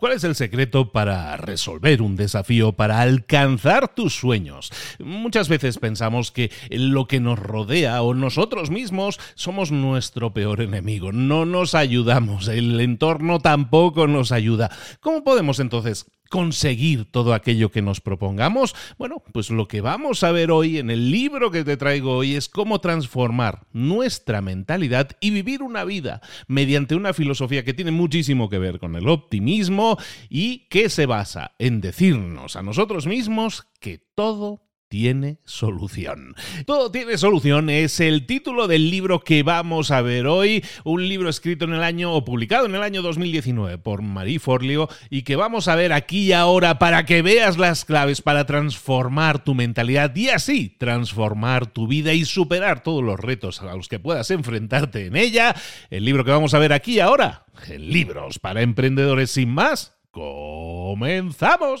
¿Cuál es el secreto para resolver un desafío, para alcanzar tus sueños? Muchas veces pensamos que lo que nos rodea o nosotros mismos somos nuestro peor enemigo. No nos ayudamos, el entorno tampoco nos ayuda. ¿Cómo podemos entonces conseguir todo aquello que nos propongamos? Bueno, pues lo que vamos a ver hoy en el libro que te traigo hoy es cómo transformar nuestra mentalidad y vivir una vida mediante una filosofía que tiene muchísimo que ver con el optimismo y que se basa en decirnos a nosotros mismos que todo tiene solución. Todo tiene solución es el título del libro que vamos a ver hoy, un libro escrito en el año o publicado en el año 2019 por Marie Forleo y que vamos a ver aquí y ahora para que veas las claves para transformar tu mentalidad y así transformar tu vida y superar todos los retos a los que puedas enfrentarte en ella. El libro que vamos a ver aquí y ahora, libros para emprendedores sin más. ¡Comenzamos!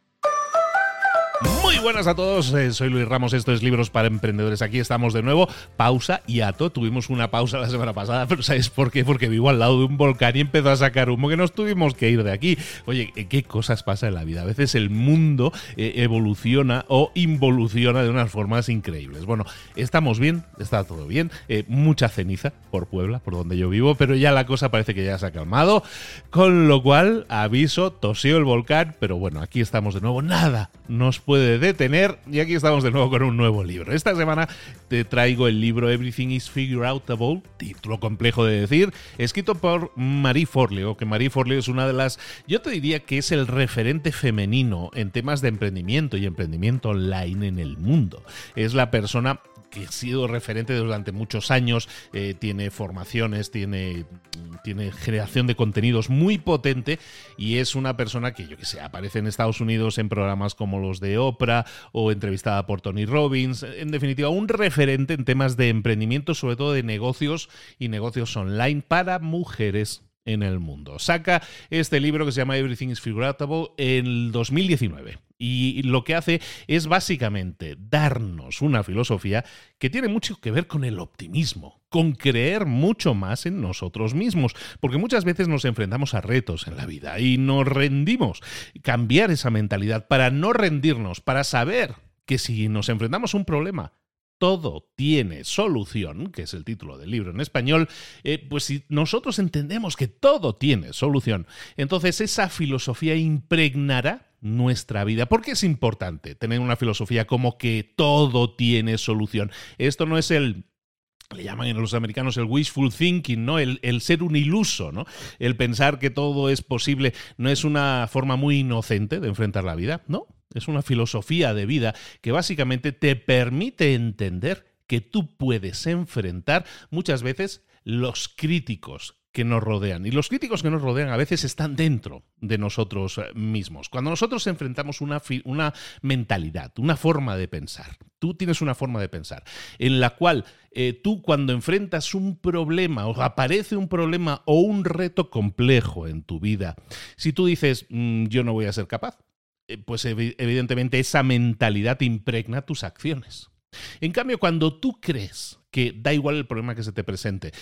buenas a todos, eh, soy Luis Ramos, esto es Libros para Emprendedores, aquí estamos de nuevo, pausa y ato, tuvimos una pausa la semana pasada, pero ¿sabes por qué? Porque vivo al lado de un volcán y empezó a sacar humo que nos tuvimos que ir de aquí. Oye, ¿qué cosas pasa en la vida? A veces el mundo eh, evoluciona o involuciona de unas formas increíbles. Bueno, estamos bien, está todo bien, eh, mucha ceniza por Puebla, por donde yo vivo, pero ya la cosa parece que ya se ha calmado, con lo cual, aviso, tosió el volcán, pero bueno, aquí estamos de nuevo, nada nos puede entretener y aquí estamos de nuevo con un nuevo libro. Esta semana te traigo el libro Everything is Figure Outable, título complejo de decir, escrito por Marie Forleo, que Marie Forleo es una de las, yo te diría que es el referente femenino en temas de emprendimiento y emprendimiento online en el mundo. Es la persona que ha sido referente durante muchos años, eh, tiene formaciones, tiene, tiene generación de contenidos muy potente y es una persona que, yo que sé, aparece en Estados Unidos en programas como los de Oprah o entrevistada por Tony Robbins. En definitiva, un referente en temas de emprendimiento, sobre todo de negocios y negocios online para mujeres en el mundo. Saca este libro que se llama Everything is Figuratable en el 2019. Y lo que hace es básicamente darnos una filosofía que tiene mucho que ver con el optimismo, con creer mucho más en nosotros mismos, porque muchas veces nos enfrentamos a retos en la vida y nos rendimos. Cambiar esa mentalidad para no rendirnos, para saber que si nos enfrentamos a un problema, todo tiene solución, que es el título del libro en español, eh, pues si nosotros entendemos que todo tiene solución, entonces esa filosofía impregnará nuestra vida. ¿Por qué es importante tener una filosofía como que todo tiene solución? Esto no es el le llaman en los americanos el wishful thinking, ¿no? El, el, ser un iluso, ¿no? El pensar que todo es posible no es una forma muy inocente de enfrentar la vida, ¿no? Es una filosofía de vida que básicamente te permite entender que tú puedes enfrentar muchas veces los críticos que nos rodean. Y los críticos que nos rodean a veces están dentro de nosotros eh, mismos. Cuando nosotros enfrentamos una, una mentalidad, una forma de pensar, tú tienes una forma de pensar en la cual eh, tú cuando enfrentas un problema o aparece un problema o un reto complejo en tu vida, si tú dices, mm, yo no voy a ser capaz, eh, pues evidentemente esa mentalidad impregna tus acciones. En cambio, cuando tú crees que da igual el problema que se te presente,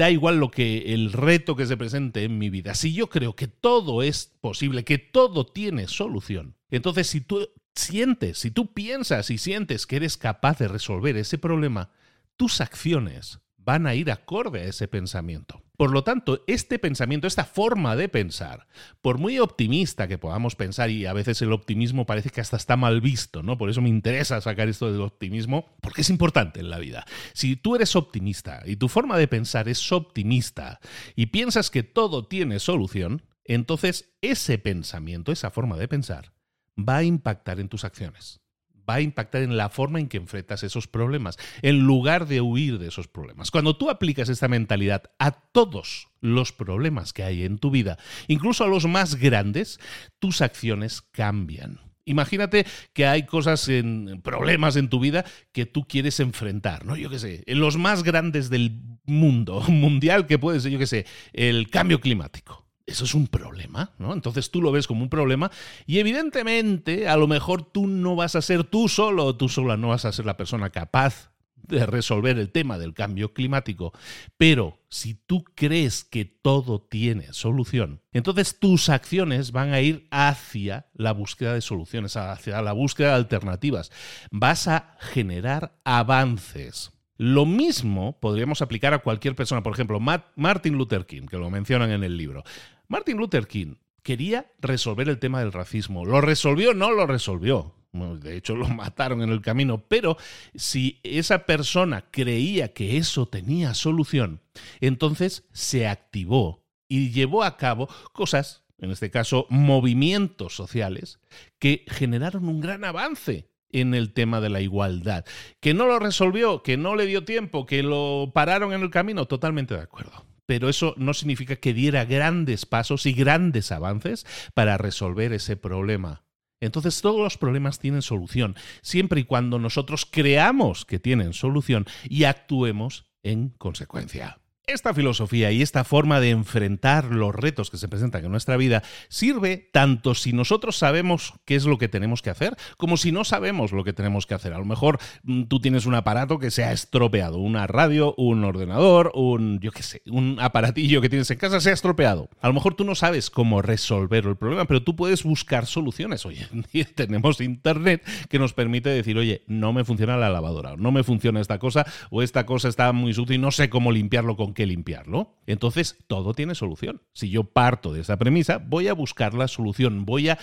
da igual lo que el reto que se presente en mi vida, si yo creo que todo es posible, que todo tiene solución, entonces si tú sientes, si tú piensas y sientes que eres capaz de resolver ese problema, tus acciones van a ir acorde a ese pensamiento. Por lo tanto, este pensamiento, esta forma de pensar, por muy optimista que podamos pensar, y a veces el optimismo parece que hasta está mal visto, ¿no? Por eso me interesa sacar esto del optimismo, porque es importante en la vida. Si tú eres optimista y tu forma de pensar es optimista y piensas que todo tiene solución, entonces ese pensamiento, esa forma de pensar, va a impactar en tus acciones va a impactar en la forma en que enfrentas esos problemas, en lugar de huir de esos problemas. Cuando tú aplicas esta mentalidad a todos los problemas que hay en tu vida, incluso a los más grandes, tus acciones cambian. Imagínate que hay cosas en problemas en tu vida que tú quieres enfrentar, ¿no? Yo qué sé, en los más grandes del mundo mundial que puede ser, yo qué sé, el cambio climático eso es un problema, ¿no? Entonces tú lo ves como un problema y evidentemente a lo mejor tú no vas a ser tú solo tú sola no vas a ser la persona capaz de resolver el tema del cambio climático, pero si tú crees que todo tiene solución, entonces tus acciones van a ir hacia la búsqueda de soluciones, hacia la búsqueda de alternativas. Vas a generar avances. Lo mismo podríamos aplicar a cualquier persona, por ejemplo, Martin Luther King, que lo mencionan en el libro. Martin Luther King quería resolver el tema del racismo. ¿Lo resolvió? No lo resolvió. de hecho, lo mataron en el camino. Pero si esa persona creía que eso tenía solución, entonces se activó y llevó a cabo cosas, en este caso movimientos sociales, que generaron un gran avance en el tema de la igualdad. Que no lo resolvió, que no le dio tiempo, que lo pararon en el camino, totalmente de acuerdo pero eso no significa que diera grandes pasos y grandes avances para resolver ese problema. Entonces todos los problemas tienen solución, siempre y cuando nosotros creamos que tienen solución y actuemos en consecuencia. Esta filosofía y esta forma de enfrentar los retos que se presentan en nuestra vida sirve tanto si nosotros sabemos qué es lo que tenemos que hacer, como si no sabemos lo que tenemos que hacer. A lo mejor mm, tú tienes un aparato que se ha estropeado, una radio, un ordenador, un, yo qué sé, un aparatillo que tienes en casa se ha estropeado. A lo mejor tú no sabes cómo resolver el problema, pero tú puedes buscar soluciones. Oye, tenemos internet que nos permite decir, oye, no me funciona la lavadora, no me funciona esta cosa, o esta cosa está muy sucia y no sé cómo limpiarlo con limpiarlo. Entonces, todo tiene solución. Si yo parto de esa premisa, voy a buscar la solución, voy a,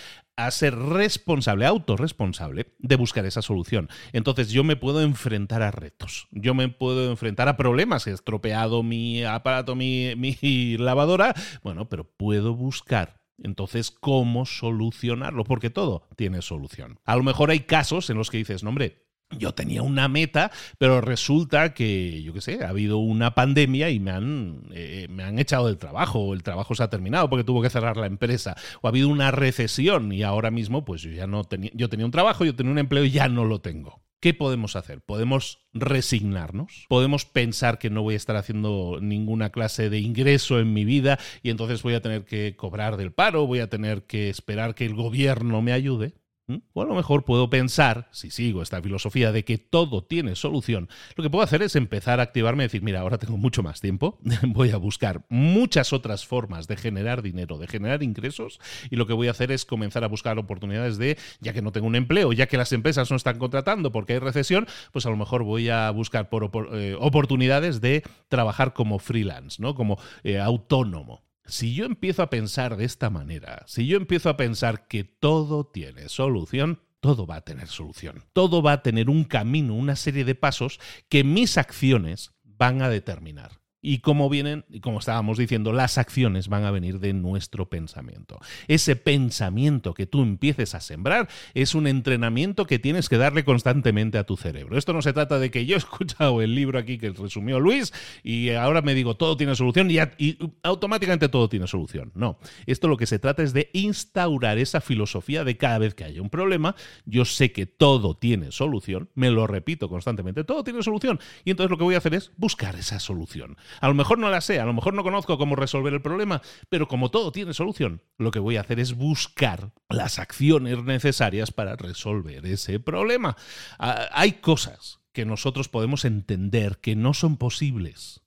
ser responsable, autorresponsable de buscar esa solución. Entonces, yo me puedo enfrentar a retos, yo me puedo enfrentar a problemas. He estropeado mi aparato, mi, mi lavadora, bueno, pero puedo buscar entonces, ¿cómo solucionarlo? Porque todo tiene solución. A lo mejor hay casos en los que dices, no, hombre, yo tenía una meta, pero resulta que, yo qué sé, ha habido una pandemia y me han, eh, me han echado del trabajo, o el trabajo se ha terminado porque tuvo que cerrar la empresa, o ha habido una recesión y ahora mismo, pues yo ya no tenía, yo tenía un trabajo, yo tenía un empleo y ya no lo tengo. ¿Qué podemos hacer? Podemos resignarnos, podemos pensar que no voy a estar haciendo ninguna clase de ingreso en mi vida y entonces voy a tener que cobrar del paro, voy a tener que esperar que el gobierno me ayude. ¿Mm? O a lo mejor puedo pensar, si sigo esta filosofía de que todo tiene solución, lo que puedo hacer es empezar a activarme y decir, mira, ahora tengo mucho más tiempo, voy a buscar muchas otras formas de generar dinero, de generar ingresos, y lo que voy a hacer es comenzar a buscar oportunidades de, ya que no tengo un empleo, ya que las empresas no están contratando porque hay recesión, pues a lo mejor voy a buscar por, eh, oportunidades de trabajar como freelance, ¿no? Como eh, autónomo. Si yo empiezo a pensar de esta manera, si yo empiezo a pensar que todo tiene solución, todo va a tener solución. Todo va a tener un camino, una serie de pasos que mis acciones van a determinar. Y como vienen, como estábamos diciendo, las acciones van a venir de nuestro pensamiento. Ese pensamiento que tú empieces a sembrar es un entrenamiento que tienes que darle constantemente a tu cerebro. Esto no se trata de que yo he escuchado el libro aquí que resumió Luis y ahora me digo todo tiene solución y, y automáticamente todo tiene solución. No, esto lo que se trata es de instaurar esa filosofía de cada vez que haya un problema, yo sé que todo tiene solución, me lo repito constantemente, todo tiene solución. Y entonces lo que voy a hacer es buscar esa solución. A lo mejor no la sé, a lo mejor no conozco cómo resolver el problema, pero como todo tiene solución, lo que voy a hacer es buscar las acciones necesarias para resolver ese problema. Ah, hay cosas que nosotros podemos entender que no son posibles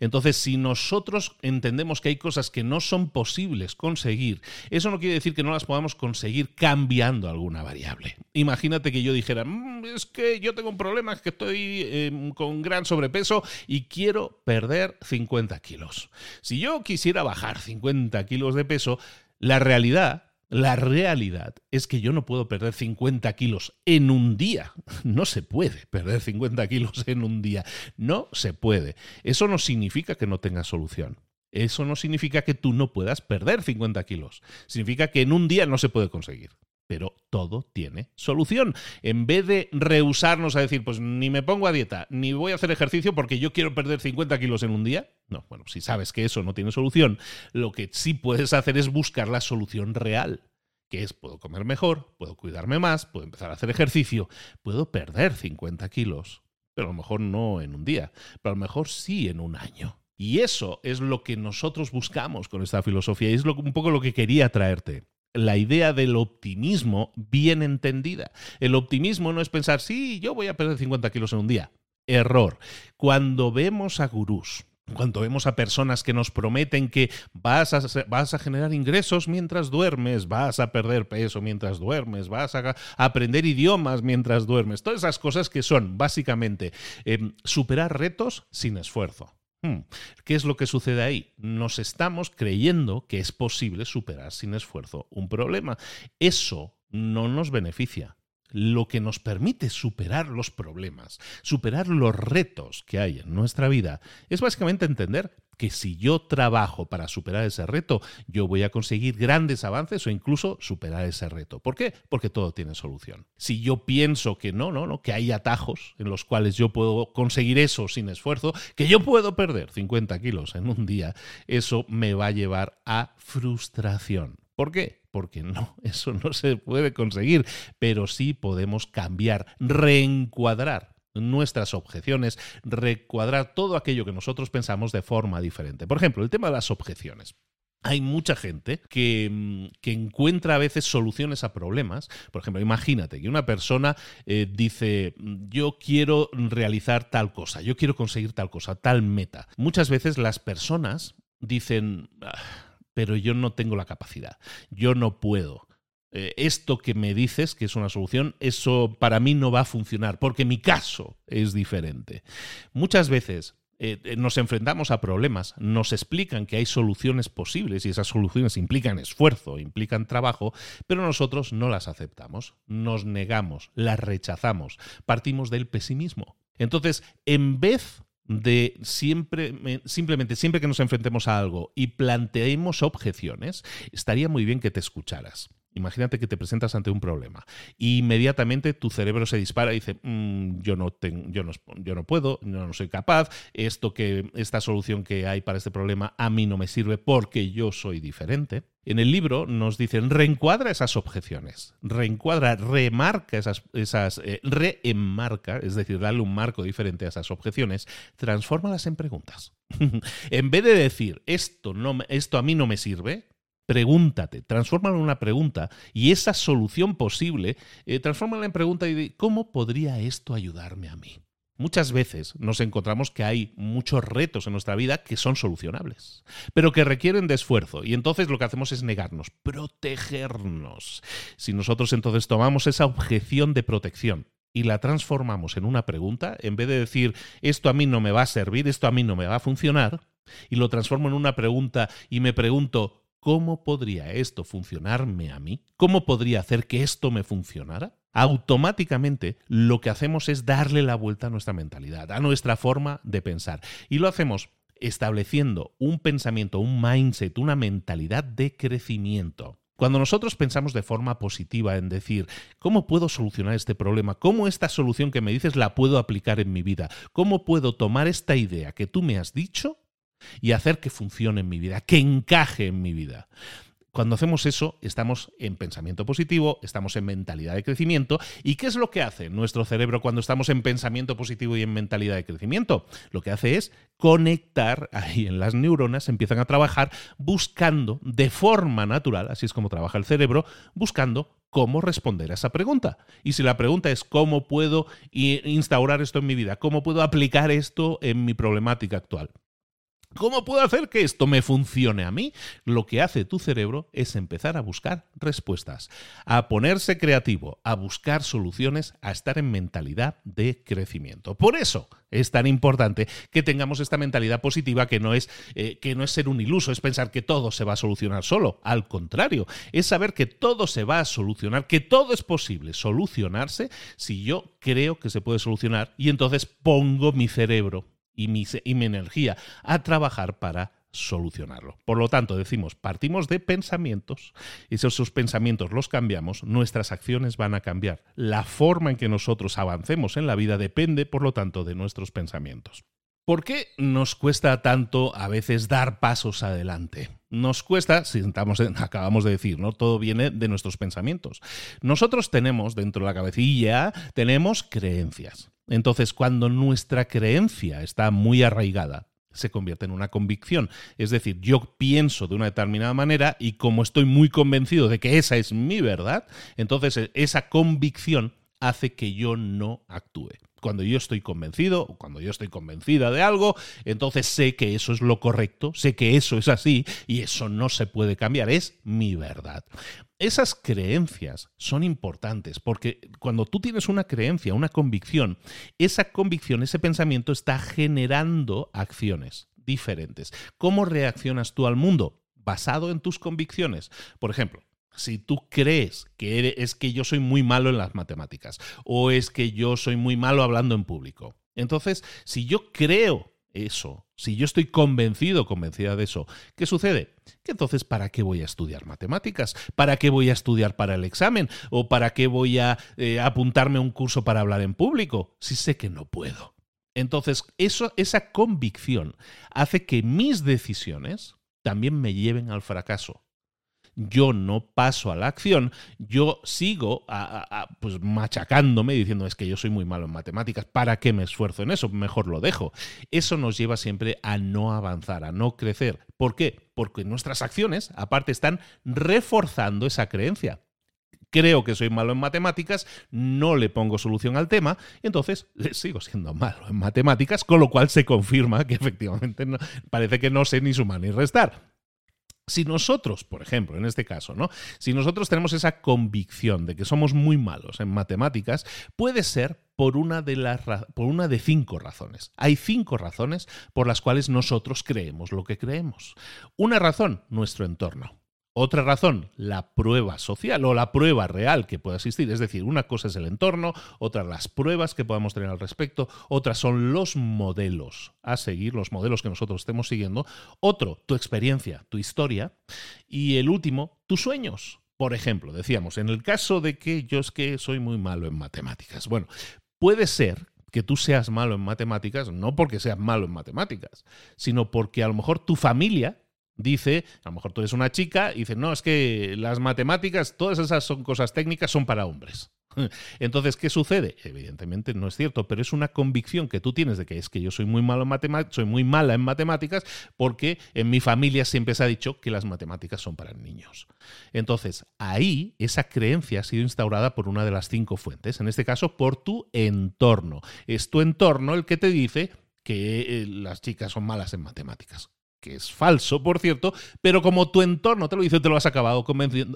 entonces, si nosotros entendemos que hay cosas que no son posibles conseguir, eso no quiere decir que no las podamos conseguir cambiando alguna variable. Imagínate que yo dijera, mm, es que yo tengo un problema, es que estoy em, con gran sobrepeso y quiero perder 50 kilos. Si yo quisiera bajar 50 kilos de peso, la realidad la realidad es que yo no puedo perder 50 kilos en un día. No se puede perder 50 kilos en un día. No se puede. Eso no significa que no tenga solución. Eso no significa que tú no puedas perder 50 kilos. Significa que en un día no se puede conseguir. Pero todo tiene solución. En vez de rehusarnos a decir, pues ni me pongo a dieta, ni voy a hacer ejercicio porque yo quiero perder 50 kilos en un día. No, bueno, si sabes que eso no tiene solución, lo que sí puedes hacer es buscar la solución real que es puedo comer mejor, puedo cuidarme más, puedo empezar a hacer ejercicio, puedo perder 50 kilos, pero a lo mejor no en un día, pero a lo mejor sí en un año. Y eso es lo que nosotros buscamos con esta filosofía y es un poco lo que quería traerte la idea del optimismo bien entendida. El optimismo no es pensar, sí, yo voy a perder 50 kilos en un día. Error. Cuando vemos a gurús, cuando vemos a personas que nos prometen que vas a, vas a, generar ingresos mientras duermes, vas a perder peso mientras duermes, vas a, aprender idiomas mientras duermes, todas esas cosas que son básicamente em, superar retos sin esfuerzo. Hmm, ¿Qué es lo que sucede ahí? Nos estamos creyendo que es posible superar sin esfuerzo un problema. Eso no nos beneficia lo que nos permite superar los problemas, superar los retos que hay en nuestra vida, es básicamente entender que si yo trabajo para superar ese reto, yo voy a conseguir grandes avances o incluso superar ese reto. ¿Por qué? Porque todo tiene solución. Si yo pienso que no, no, no, que hay atajos en los cuales yo puedo conseguir eso sin esfuerzo, que yo puedo perder 50 kilos en un día, eso me va a llevar a frustración. ¿Por qué? Porque no, eso no se puede conseguir, pero sí podemos cambiar, reencuadrar nuestras objeciones, recuadrar todo aquello que nosotros pensamos de forma diferente. Por ejemplo, el tema de las objeciones. Hay mucha gente que, mm, que, encuentra a veces soluciones a problemas. Por ejemplo, imagínate que una persona eh, dice, yo quiero realizar tal cosa, yo quiero conseguir tal cosa, tal meta. Muchas veces las personas dicen... Ah, pero yo no tengo la capacidad, yo no puedo. Eh, esto que me dices que es una solución, eso para mí no va a funcionar, porque mi caso es diferente. Muchas veces eh, eh, nos enfrentamos a problemas, nos explican que hay soluciones posibles y esas soluciones implican esfuerzo, implican trabajo, pero nosotros no las aceptamos, nos negamos, las rechazamos, partimos del pesimismo. Entonces, en vez de siempre, simplemente siempre que nos enfrentemos a algo y planteemos objeciones, estaría muy bien que te escucharas. Imagínate que te presentas ante un problema inmediatamente tu cerebro se dispara y dice, mm, yo, no tengo, yo, no, yo no puedo, yo no soy capaz, esto que, esta solución que hay para este problema a mí no me sirve porque yo soy diferente. En el libro nos dicen, reencuadra esas objeciones, reencuadra, remarca esas, esas eh, reenmarca, es decir, dale un marco diferente a esas objeciones, transfórmalas en preguntas. en vez de decir, esto, no, esto a mí no me sirve, pregúntate, transfórmalo en una pregunta y esa solución posible, eh, transfórmala en pregunta y ¿cómo podría esto ayudarme a mí? Muchas veces nos encontramos que hay muchos retos en nuestra vida que son solucionables, pero que requieren de esfuerzo y entonces lo que hacemos es negarnos, protegernos. Si nosotros entonces tomamos esa objeción de protección y la transformamos en una pregunta, en vez de decir esto a mí no me va a servir, esto a mí no me va a funcionar, y lo transformo en una pregunta y me pregunto ¿cómo podría esto funcionarme a mí? ¿Cómo podría hacer que esto me funcionara? Automáticamente lo que hacemos es darle la vuelta a nuestra mentalidad, a nuestra forma de pensar. Y lo hacemos estableciendo un pensamiento, un mindset, una mentalidad de crecimiento. Cuando nosotros pensamos de forma positiva en decir, ¿cómo puedo solucionar este problema? ¿Cómo esta solución que me dices la puedo aplicar en mi vida? ¿Cómo puedo tomar esta idea que tú me has dicho y hacer que funcione en mi vida, que encaje en mi vida. Cuando hacemos eso, estamos en pensamiento positivo, estamos en mentalidad de crecimiento. ¿Y qué es lo que hace nuestro cerebro cuando estamos en pensamiento positivo y en mentalidad de crecimiento? Lo que hace es conectar, ahí en las neuronas empiezan a trabajar buscando de forma natural, así es como trabaja el cerebro, buscando cómo responder a esa pregunta. Y si la pregunta es cómo puedo instaurar esto en mi vida, cómo puedo aplicar esto en mi problemática actual, ¿Cómo puedo hacer que esto me funcione a mí? Lo que hace tu cerebro es empezar a buscar respuestas, a ponerse creativo, a buscar soluciones, a estar en mentalidad de crecimiento. Por eso es tan importante que tengamos esta mentalidad positiva que no es, eh, que no es ser un iluso, es pensar que todo se va a solucionar solo. Al contrario, es saber que todo se va a solucionar, que todo es posible solucionarse si yo creo que se puede solucionar y entonces pongo mi cerebro y mi, energía a trabajar para solucionarlo. Por lo tanto, decimos, partimos de pensamientos y si esos pensamientos los cambiamos, nuestras acciones van a cambiar. La forma en que nosotros avancemos en la vida depende, por lo tanto, de nuestros pensamientos. ¿Por qué nos cuesta tanto a veces dar pasos adelante? Nos cuesta, si acabamos de decir, ¿no? Todo viene de nuestros pensamientos. Nosotros tenemos dentro de la cabecilla, tenemos creencias. Entonces, cuando nuestra creencia está muy arraigada, se convierte en una convicción. Es decir, yo pienso de una determinada manera y como estoy muy convencido de que esa es mi verdad, entonces e, esa convicción hace que yo no actúe. Cuando yo estoy convencido, o cuando yo estoy convencida de algo, entonces sé que eso es lo correcto, sé que eso es así y eso no se puede cambiar, es mi verdad. Esas creencias son importantes porque cuando tú tienes una creencia, una convicción, esa convicción, ese pensamiento está generando acciones diferentes. ¿Cómo reaccionas tú al mundo? Basado en tus convicciones. Por ejemplo, si tú crees que es que yo soy muy malo en las matemáticas o es que yo soy muy malo hablando en público. Entonces, si yo creo eso, si yo estoy convencido, convencida de eso, ¿qué sucede? Que entonces, ¿para qué voy a estudiar matemáticas? ¿Para qué voy a estudiar para el examen? ¿O para qué voy a eh, apuntarme a un curso para hablar en público? Si sé que no puedo. Entonces, eso, esa convicción hace que mis decisiones también me lleven al fracaso yo no paso a la acción, yo sigo pues machacándome diciendo es que yo soy muy malo en matemáticas, ¿para qué me esfuerzo en eso? Mejor lo dejo. Eso nos lleva siempre a no avanzar, a no crecer. ¿Por qué? Porque nuestras acciones, aparte, están reforzando esa creencia creo que soy malo en matemáticas, no le pongo solución al tema, entonces sigo siendo malo en matemáticas, con lo cual se confirma que efectivamente parece que no sé ni sumar ni restar. Si nosotros, por ejemplo, en este caso, ¿no? Si nosotros tenemos esa convicción de que somos muy malos en matemáticas, puede ser por una, de las, por una de cinco razones. Hay cinco razones por las cuales nosotros creemos lo que creemos. Una razón, nuestro entorno. Otra razón, la prueba social o la prueba real que pueda existir. Es decir, una cosa es el entorno, otra las pruebas que podamos tener al respecto, otras son los modelos a seguir, los modelos que nosotros estemos siguiendo. Otro, tu experiencia, tu historia. Y el último, tus sueños. Por ejemplo, decíamos, en el caso de que yo es que soy muy malo en matemáticas. Bueno, puede ser que tú seas malo en matemáticas, no porque seas malo en matemáticas, sino porque a lo mejor tu familia dice, a lo mejor tú eres una chica y dices, no, es que las matemáticas, todas esas son cosas técnicas, son para hombres. Entonces, ¿qué sucede? Evidentemente no es cierto, pero es una convicción que tú tienes de que es que yo soy muy malo en soy muy mala en matemáticas, porque en mi familia siempre se ha dicho que las matemáticas son para niños. Entonces, ahí esa creencia ha sido instaurada por una de las cinco fuentes, en este caso por tu entorno. Es tu entorno el que te dice que eh, las chicas son malas en matemáticas que es falso, por cierto, pero como tu entorno te lo dice, te lo has acabado,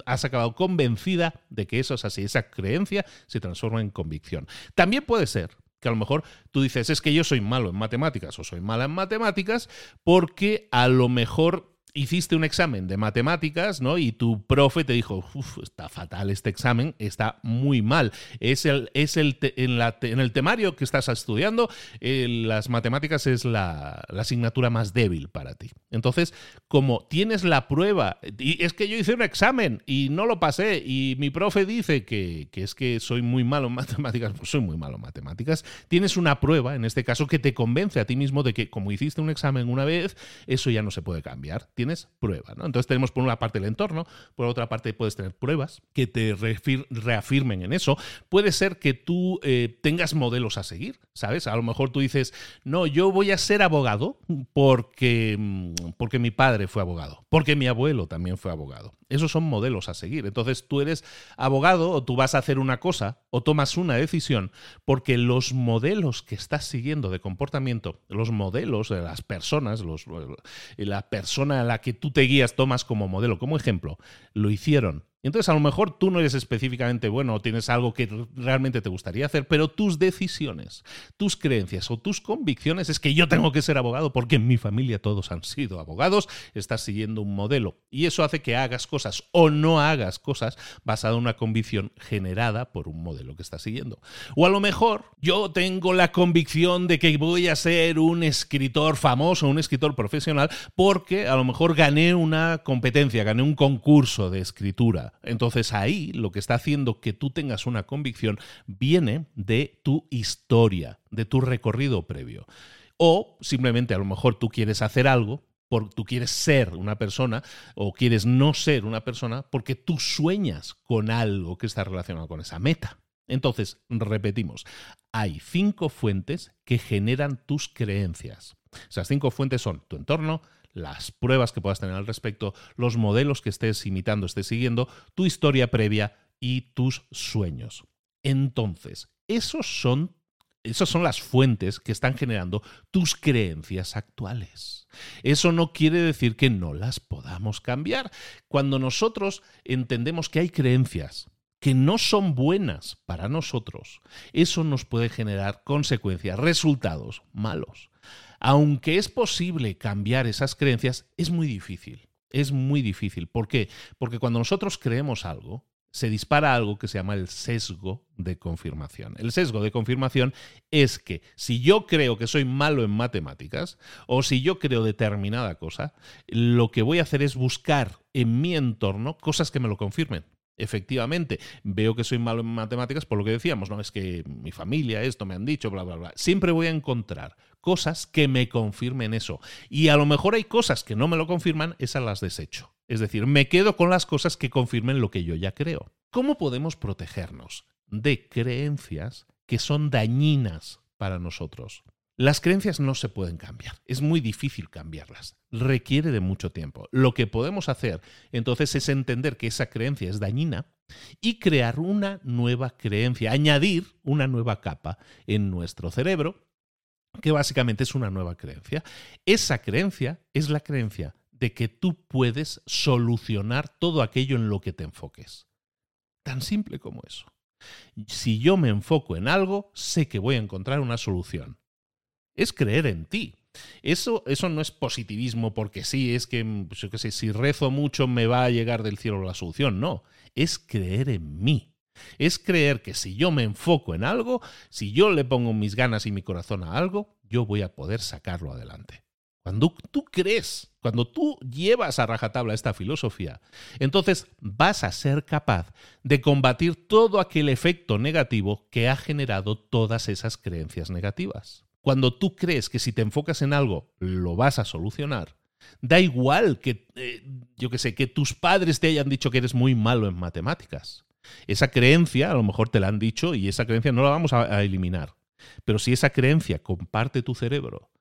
has acabado convencida de que eso es así. Esa creencia se transforma en convicción. También puede ser que a lo mejor tú dices, es que yo soy malo en matemáticas o soy mala en matemáticas porque a lo mejor hiciste un examen de matemáticas, ¿no? Y tu profe te dijo, está fatal este examen, está muy mal. Es el, es el en, la, en, el temario que estás estudiando, eh, las matemáticas es la, la, asignatura más débil para ti. Entonces, como tienes la prueba, y es que yo hice un examen y no lo pasé, y mi profe dice que, que es que soy muy malo en matemáticas, pues soy muy malo en matemáticas, tienes una prueba, en este caso, que te convence a ti mismo de que como hiciste un examen una vez, eso ya no se puede cambiar tienes prueba. ¿no? Entonces tenemos por una parte el entorno, por otra parte puedes tener pruebas que te reafirmen en eso. Puede ser que tú eh, tengas modelos a seguir, ¿sabes? A lo mejor tú dices, no, yo voy a ser abogado porque, mm, porque mi padre fue abogado, porque mi abuelo también fue abogado. Esos son modelos a seguir. Entonces tú eres abogado o tú vas a hacer una cosa o tomas una decisión porque los modelos que estás siguiendo de comportamiento, los modelos de las personas, los, la persona a la que tú te guías, tomas como modelo, como ejemplo, lo hicieron entonces a lo mejor tú no eres específicamente bueno o tienes algo que realmente te gustaría hacer, pero tus decisiones, tus creencias o tus convicciones es que yo tengo que ser abogado porque en mi familia todos han sido abogados, estás siguiendo un modelo y eso hace que hagas cosas o no hagas cosas basado en una convicción generada por un modelo que estás siguiendo. O a lo mejor yo tengo la convicción de que voy a ser un escritor famoso, un escritor profesional, porque a lo mejor gané una competencia, gané un concurso de escritura entonces ahí lo que está haciendo que tú tengas una convicción viene de tu historia, de tu recorrido previo. O simplemente a lo mejor tú quieres hacer algo, tú quieres ser una persona o quieres no ser una persona porque tú sueñas con algo que está relacionado con esa meta. Entonces, repetimos, hay cinco fuentes que generan tus creencias. Esas cinco fuentes son tu entorno, las pruebas que puedas tener al respecto, los modelos que estés imitando, estés siguiendo, tu historia previa y tus sueños. Entonces, esos son, esas son las fuentes que están generando tus creencias actuales. Eso no quiere decir que no las podamos cambiar. Cuando nosotros entendemos que hay creencias que no son buenas para nosotros, eso nos puede generar consecuencias, resultados malos. Aunque es posible cambiar esas creencias, es muy difícil. Es muy difícil. ¿Por qué? Porque cuando nosotros creemos algo, se dispara algo que se llama el sesgo de confirmación. El sesgo de confirmación es que si yo creo que soy malo en matemáticas o si yo creo determinada cosa, lo que voy a hacer es buscar en mi entorno cosas que me lo confirmen efectivamente veo que soy malo en matemáticas por lo que decíamos, ¿no? Es que mi familia, esto me han dicho, bla, bla, bla. Siempre voy a encontrar cosas que me confirmen eso. Y a lo mejor hay cosas que no me lo confirman, esas las desecho. Es decir, me quedo con las cosas que confirmen lo que yo ya creo. ¿Cómo podemos protegernos de creencias que son dañinas para nosotros? Las creencias no se pueden cambiar, es muy difícil cambiarlas, requiere de mucho tiempo. Lo que podemos hacer entonces es entender que esa creencia es dañina y crear una nueva creencia, añadir una nueva capa en nuestro cerebro, que básicamente es una nueva creencia. Esa creencia es la creencia de que tú puedes solucionar todo aquello en lo que te enfoques. Tan simple como eso. Si yo me enfoco en algo, sé que voy a encontrar una solución. Es creer en ti. Eso, eso no es positivismo porque sí, es que, pues yo sé, si rezo mucho me va a llegar del cielo la solución. No, es creer en mí. Es creer que si yo me enfoco en algo, si yo le pongo mis ganas y mi corazón a algo, yo voy a poder sacarlo adelante. Cuando tú crees, cuando tú llevas a rajatabla esta filosofía, entonces vas a ser capaz de combatir todo aquel efecto negativo que ha generado todas esas creencias negativas. Cuando tú crees que si te enfocas en algo lo vas a solucionar, da igual que, eh, yo que sé, que tus padres te hayan dicho que eres muy malo en matemáticas. Esa creencia, a lo mejor te la han dicho y esa creencia no la vamos a eliminar. Pero si esa creencia comparte tu cerebro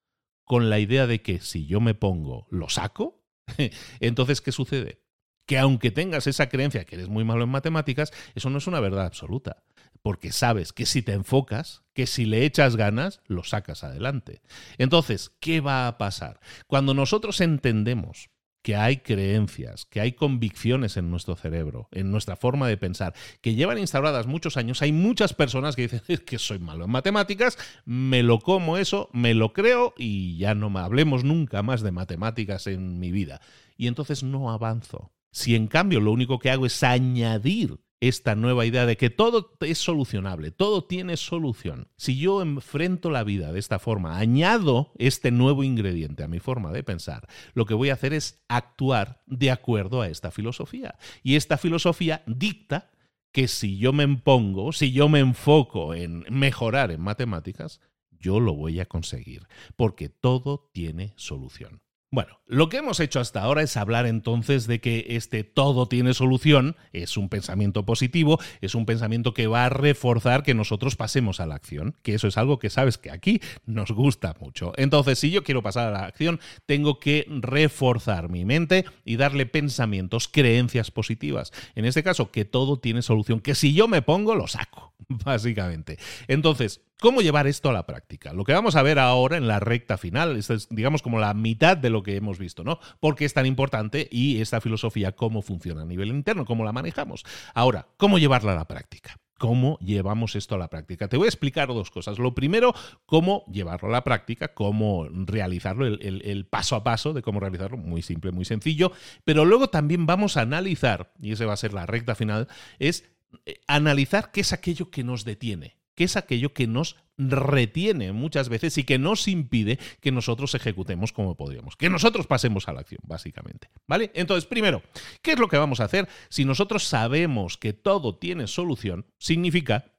con la idea de que si yo me pongo, lo saco, entonces, ¿qué sucede? Que aunque tengas esa creencia que eres muy malo en matemáticas, eso no es una verdad absoluta porque sabes que si te enfocas, que si le echas ganas, lo sacas adelante. Entonces, ¿qué va a pasar? Cuando nosotros entendemos que hay creencias, que hay convicciones en nuestro cerebro, en nuestra forma de pensar, que llevan instauradas muchos años. Hay muchas personas que dicen que soy malo en matemáticas, me lo como eso, me lo creo y ya no me hablemos nunca más de matemáticas en mi vida. Y entonces no avanzo. Si en cambio lo único que hago es añadir esta nueva idea de que todo es solucionable, todo tiene solución. Si yo enfrento la vida de esta forma, añado este nuevo ingrediente a mi forma de pensar, lo que voy a hacer es actuar de acuerdo a esta filosofía. Y esta filosofía dicta que si yo me pongo, si yo me enfoco en mejorar en matemáticas, yo lo voy a conseguir, porque todo tiene solución. Bueno, lo que hemos hecho hasta ahora es hablar entonces de que este todo tiene solución, es un pensamiento positivo, es un pensamiento que va a reforzar que nosotros pasemos a la acción, que eso es algo que sabes que aquí nos gusta mucho. Entonces, si yo quiero pasar a la acción, tengo que reforzar mi mente y darle pensamientos, creencias positivas. En este caso, que todo tiene solución, que si yo me pongo, lo saco, básicamente. Entonces, ¿Cómo llevar esto a la práctica? Lo que vamos a ver ahora en la recta final, es digamos como la mitad de lo que hemos visto, ¿no? ¿Por qué es tan importante y esta filosofía cómo funciona a nivel interno, cómo la manejamos? Ahora, ¿cómo llevarla a la práctica? ¿Cómo llevamos esto a la práctica? Te voy a explicar dos cosas. Lo primero, cómo llevarlo a la práctica, cómo realizarlo, el, el, paso a paso de cómo realizarlo, muy simple, muy sencillo. Pero luego también vamos a analizar, y esa va a ser la recta final, es eh, analizar qué es aquello que nos detiene que es aquello que nos retiene muchas veces y que nos impide que nosotros ejecutemos como podríamos, que nosotros pasemos a la acción, básicamente. ¿Vale? Entonces, primero, ¿qué es lo que vamos a hacer? Si nosotros sabemos que todo tiene solución, significa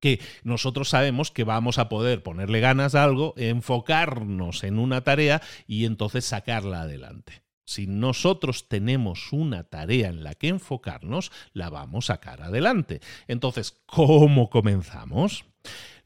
que nosotros sabemos que vamos a poder ponerle ganas a algo, enfocarnos en una tarea y entonces sacarla adelante. Si nosotros tenemos una tarea en la que enfocarnos, la vamos a sacar adelante. Entonces, ¿cómo comenzamos?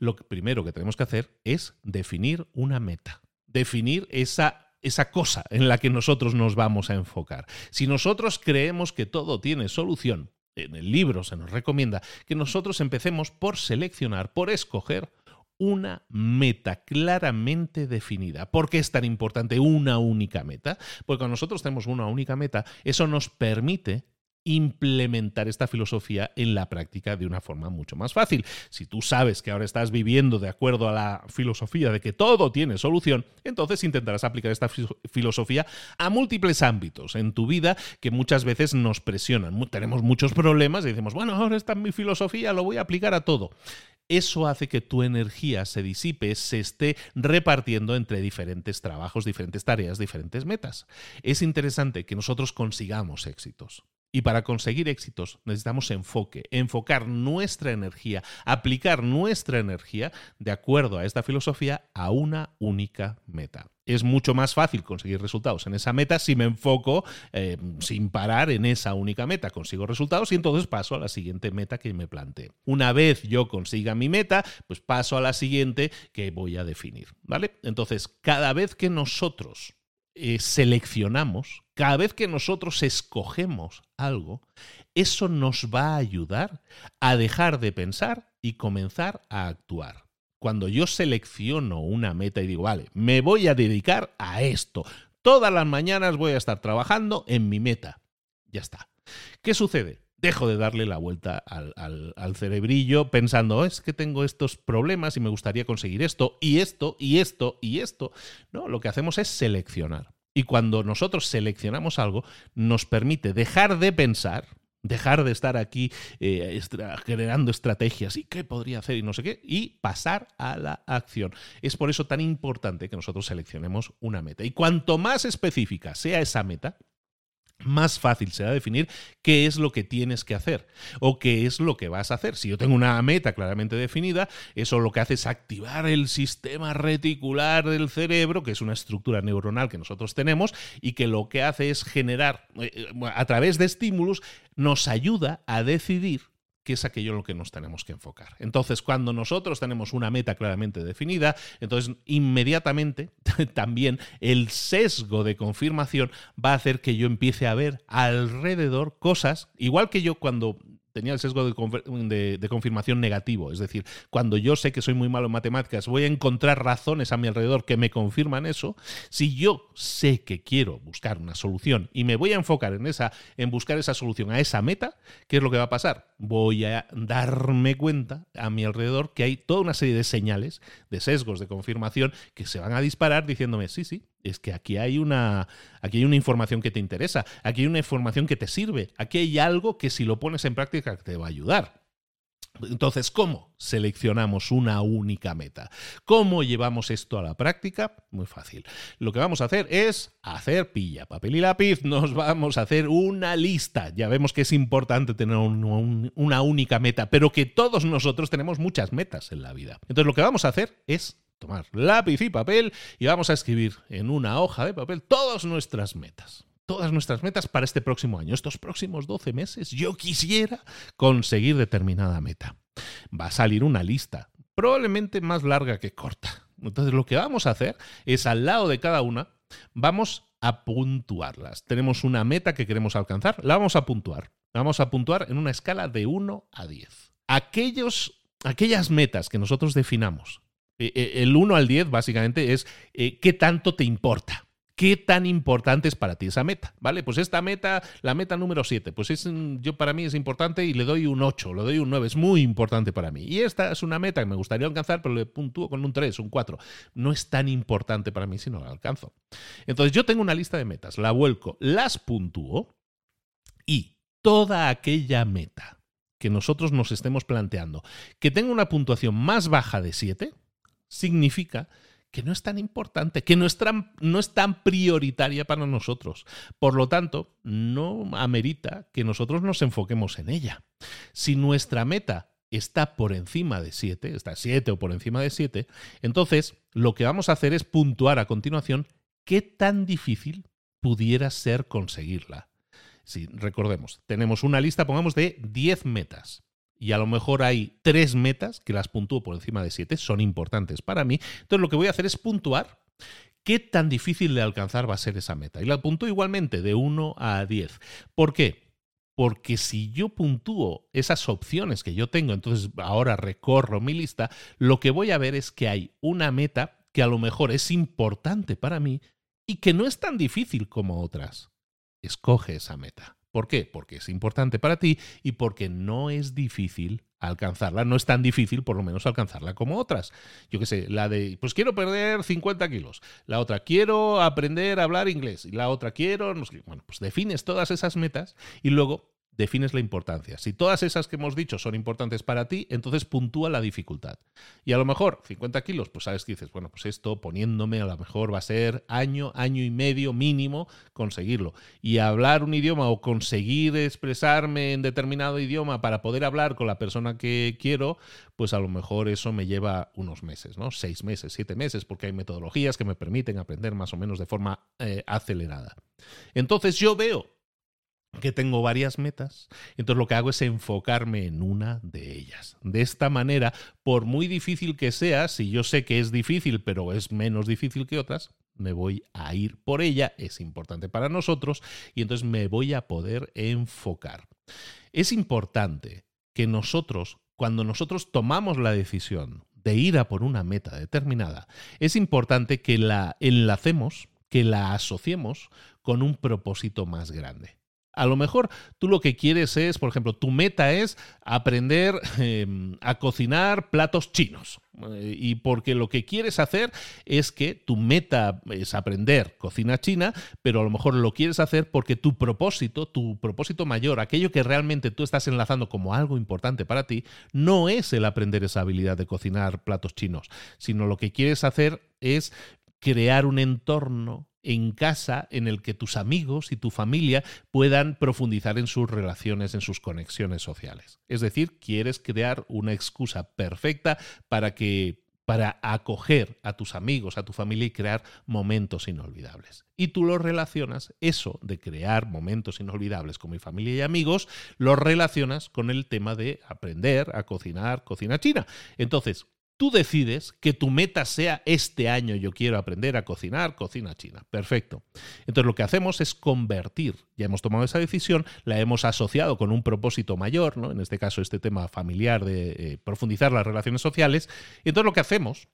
Lo primero que tenemos que hacer es definir una meta, definir esa esa cosa en la que nosotros nos vamos a enfocar. Si nosotros creemos que todo tiene solución, en el libro se nos recomienda que nosotros empecemos por seleccionar, por escoger una meta claramente definida. ¿Por qué es tan importante una única meta? Porque cuando nosotros tenemos una única meta, eso nos permite implementar esta filosofía en la práctica de una forma mucho más fácil. Si tú sabes que ahora estás viviendo de acuerdo a la filosofía de que todo tiene solución, entonces intentarás aplicar esta filosofía a múltiples ámbitos en tu vida que muchas veces nos presionan. Tenemos muchos problemas y decimos, bueno, ahora está mi filosofía, lo voy a aplicar a todo eso hace que tu energía se disipe, se esté repartiendo entre diferentes trabajos, diferentes tareas, diferentes metas. Es interesante que nosotros consigamos éxitos. Y para conseguir éxitos necesitamos enfoque, enfocar nuestra energía, aplicar nuestra energía de acuerdo a esta filosofía a una única meta. Es mucho más fácil conseguir resultados en esa meta si me enfoco eh, sin parar en esa única meta. Consigo resultados y entonces paso a la siguiente meta que me planteé. Una vez yo consiga mi meta, pues paso a la siguiente que voy a definir. ¿Vale? Entonces, cada vez que nosotros eh, seleccionamos, cada vez que nosotros escogemos algo, eso nos va a ayudar a dejar de pensar y comenzar a actuar. Cuando yo selecciono una meta y digo, vale, me voy a dedicar a esto. Todas las mañanas voy a estar trabajando en mi meta. Ya está. ¿Qué sucede? Dejo de darle la vuelta al, cerebrillo pensando, oh, es que tengo estos problemas y me gustaría conseguir esto y esto y esto y esto. No, lo que hacemos es seleccionar. Y cuando nosotros seleccionamos algo, nos permite dejar de pensar, dejar de estar aquí eh, generando estrategias y qué podría hacer y no sé qué, y pasar a la acción. Es por eso tan importante que nosotros seleccionemos una meta. Y cuanto más específica sea esa meta, más fácil será definir qué es lo que tienes que hacer o qué es lo que vas a hacer. Si yo tengo una meta claramente definida, eso lo que hace es activar el sistema reticular del cerebro, que es una estructura neuronal que nosotros tenemos y que lo que hace es generar, eh, eh, a través de estímulos, nos ayuda a decidir qué es aquello en lo que nos tenemos que enfocar. Entonces, cuando nosotros tenemos una meta claramente definida, entonces inmediatamente también el sesgo de confirmación va a hacer que yo empiece a ver alrededor cosas, igual que yo cuando tenía el sesgo de, confirmación negativo. Es decir, cuando yo sé que soy muy malo en matemáticas, voy a encontrar razones a mi alrededor que me confirman eso. Si yo sé que quiero buscar una solución y me voy a enfocar en esa, en buscar esa solución a esa meta, ¿qué es lo que va a pasar? Voy a darme cuenta a mi alrededor que hay toda una serie de señales, de sesgos de confirmación que se van a disparar diciéndome, sí, sí, es que aquí hay una aquí hay una información que te interesa, aquí hay una información que te sirve, aquí hay algo que si lo pones en práctica te va a ayudar. Entonces, ¿cómo seleccionamos una única meta? ¿Cómo llevamos esto a la práctica? Muy fácil. Lo que vamos a hacer es hacer pilla, papel y lápiz, nos vamos a hacer una lista. Ya vemos que es importante tener una única meta, pero que todos nosotros tenemos muchas metas en la vida. Entonces, lo que vamos a hacer es tomar lápiz y papel y vamos a escribir en una hoja de papel todas nuestras metas. Todas nuestras metas para este próximo año, estos próximos 12 meses, yo quisiera conseguir determinada meta. Va a salir una lista, probablemente más larga que corta. Entonces lo que vamos a hacer es al lado de cada una, vamos a puntuarlas. Tenemos una meta que queremos alcanzar, la vamos a puntuar. La vamos a puntuar en una escala de 1 a 10. Aquellos, aquellas metas que nosotros definamos eh, eh, el 1 al 10 básicamente es eh, qué tanto te importa. ¿Qué tan importante es para ti esa meta? ¿Vale? Pues esta meta, la meta número 7, pues es, yo para mí es importante y le doy un 8, le doy un 9, es muy importante para mí. Y esta es una meta que me gustaría alcanzar, pero le puntúo con un 3, un 4. No es tan importante para mí si no la alcanzo. Entonces yo tengo una lista de metas, la vuelco, las puntúo y toda aquella meta que nosotros nos estemos planteando que tenga una puntuación más baja de 7, significa que no es tan importante, que no es tan, no es tan prioritaria para nosotros. Por lo tanto, no amerita que nosotros nos enfoquemos en ella. Si nuestra meta está por encima de 7, está 7 o por encima de 7, entonces lo que vamos a hacer es puntuar a continuación qué tan difícil pudiera ser conseguirla. Si recordemos, tenemos una lista, pongamos, de 10 metas y a lo mejor hay tres metas que las puntúo por encima de siete, son importantes para mí. Entonces lo que voy a hacer es puntuar qué tan difícil de alcanzar va a ser esa meta. Y la puntúo igualmente de 1 a 10. ¿Por qué? Porque si yo puntúo esas opciones que yo tengo, entonces ahora recorro mi lista, lo que voy a ver es que hay una meta que a lo mejor es importante para mí y que no es tan difícil como otras. Escoge esa meta. ¿Por qué? Porque es importante para ti y porque no es difícil alcanzarla. No es tan difícil, por lo menos, alcanzarla como otras. Yo qué sé, la de, pues quiero perder 50 kilos. La otra, quiero aprender a hablar inglés. Y la otra, quiero, bueno, pues defines todas esas metas y luego defines la importancia. Si todas esas que hemos dicho son importantes para ti, entonces puntúa la dificultad. Y a lo mejor 50 kilos, pues sabes que dices, bueno, pues esto poniéndome a lo mejor va a ser año, año y medio mínimo conseguirlo. Y hablar un idioma o conseguir expresarme en determinado idioma para poder hablar con la persona que quiero, pues a lo mejor eso me lleva unos meses, ¿no? Seis meses, siete meses, porque hay metodologías que me permiten aprender más o menos de forma eh, acelerada. Entonces yo veo que tengo varias metas, entonces lo que hago es enfocarme en una de ellas. De esta manera, por muy difícil que sea, si yo sé que es difícil, pero es menos difícil que otras, me voy a ir por ella, es importante para nosotros, y entonces me voy a poder enfocar. Es importante que nosotros, cuando nosotros tomamos la decisión de ir a por una meta determinada, es importante que la enlacemos, que la asociemos con un propósito más grande. A lo mejor tú lo que quieres es, por ejemplo, tu meta es aprender em, a cocinar platos chinos. Eh, y porque lo que quieres hacer es que tu meta es aprender cocina china, pero a lo mejor lo quieres hacer porque tu propósito, tu propósito mayor, aquello que realmente tú estás enlazando como algo importante para ti, no es el aprender esa habilidad de cocinar platos chinos, sino lo que quieres hacer es crear un entorno en casa en el que tus amigos y tu familia puedan profundizar en sus relaciones, en sus conexiones sociales. Es decir, quieres crear una excusa perfecta para que para acoger a tus amigos, a tu familia y crear momentos inolvidables. Y tú lo relacionas, eso de crear momentos inolvidables con mi familia y amigos, lo relacionas con el tema de aprender a cocinar cocina china. Entonces, Tú decides que tu meta sea este año yo quiero aprender a cocinar cocina china. Perfecto. Entonces lo que hacemos es convertir, ya hemos tomado esa decisión, la hemos asociado con un propósito mayor, ¿no? en este caso este tema familiar de eh, profundizar las relaciones sociales. Entonces lo que hacemos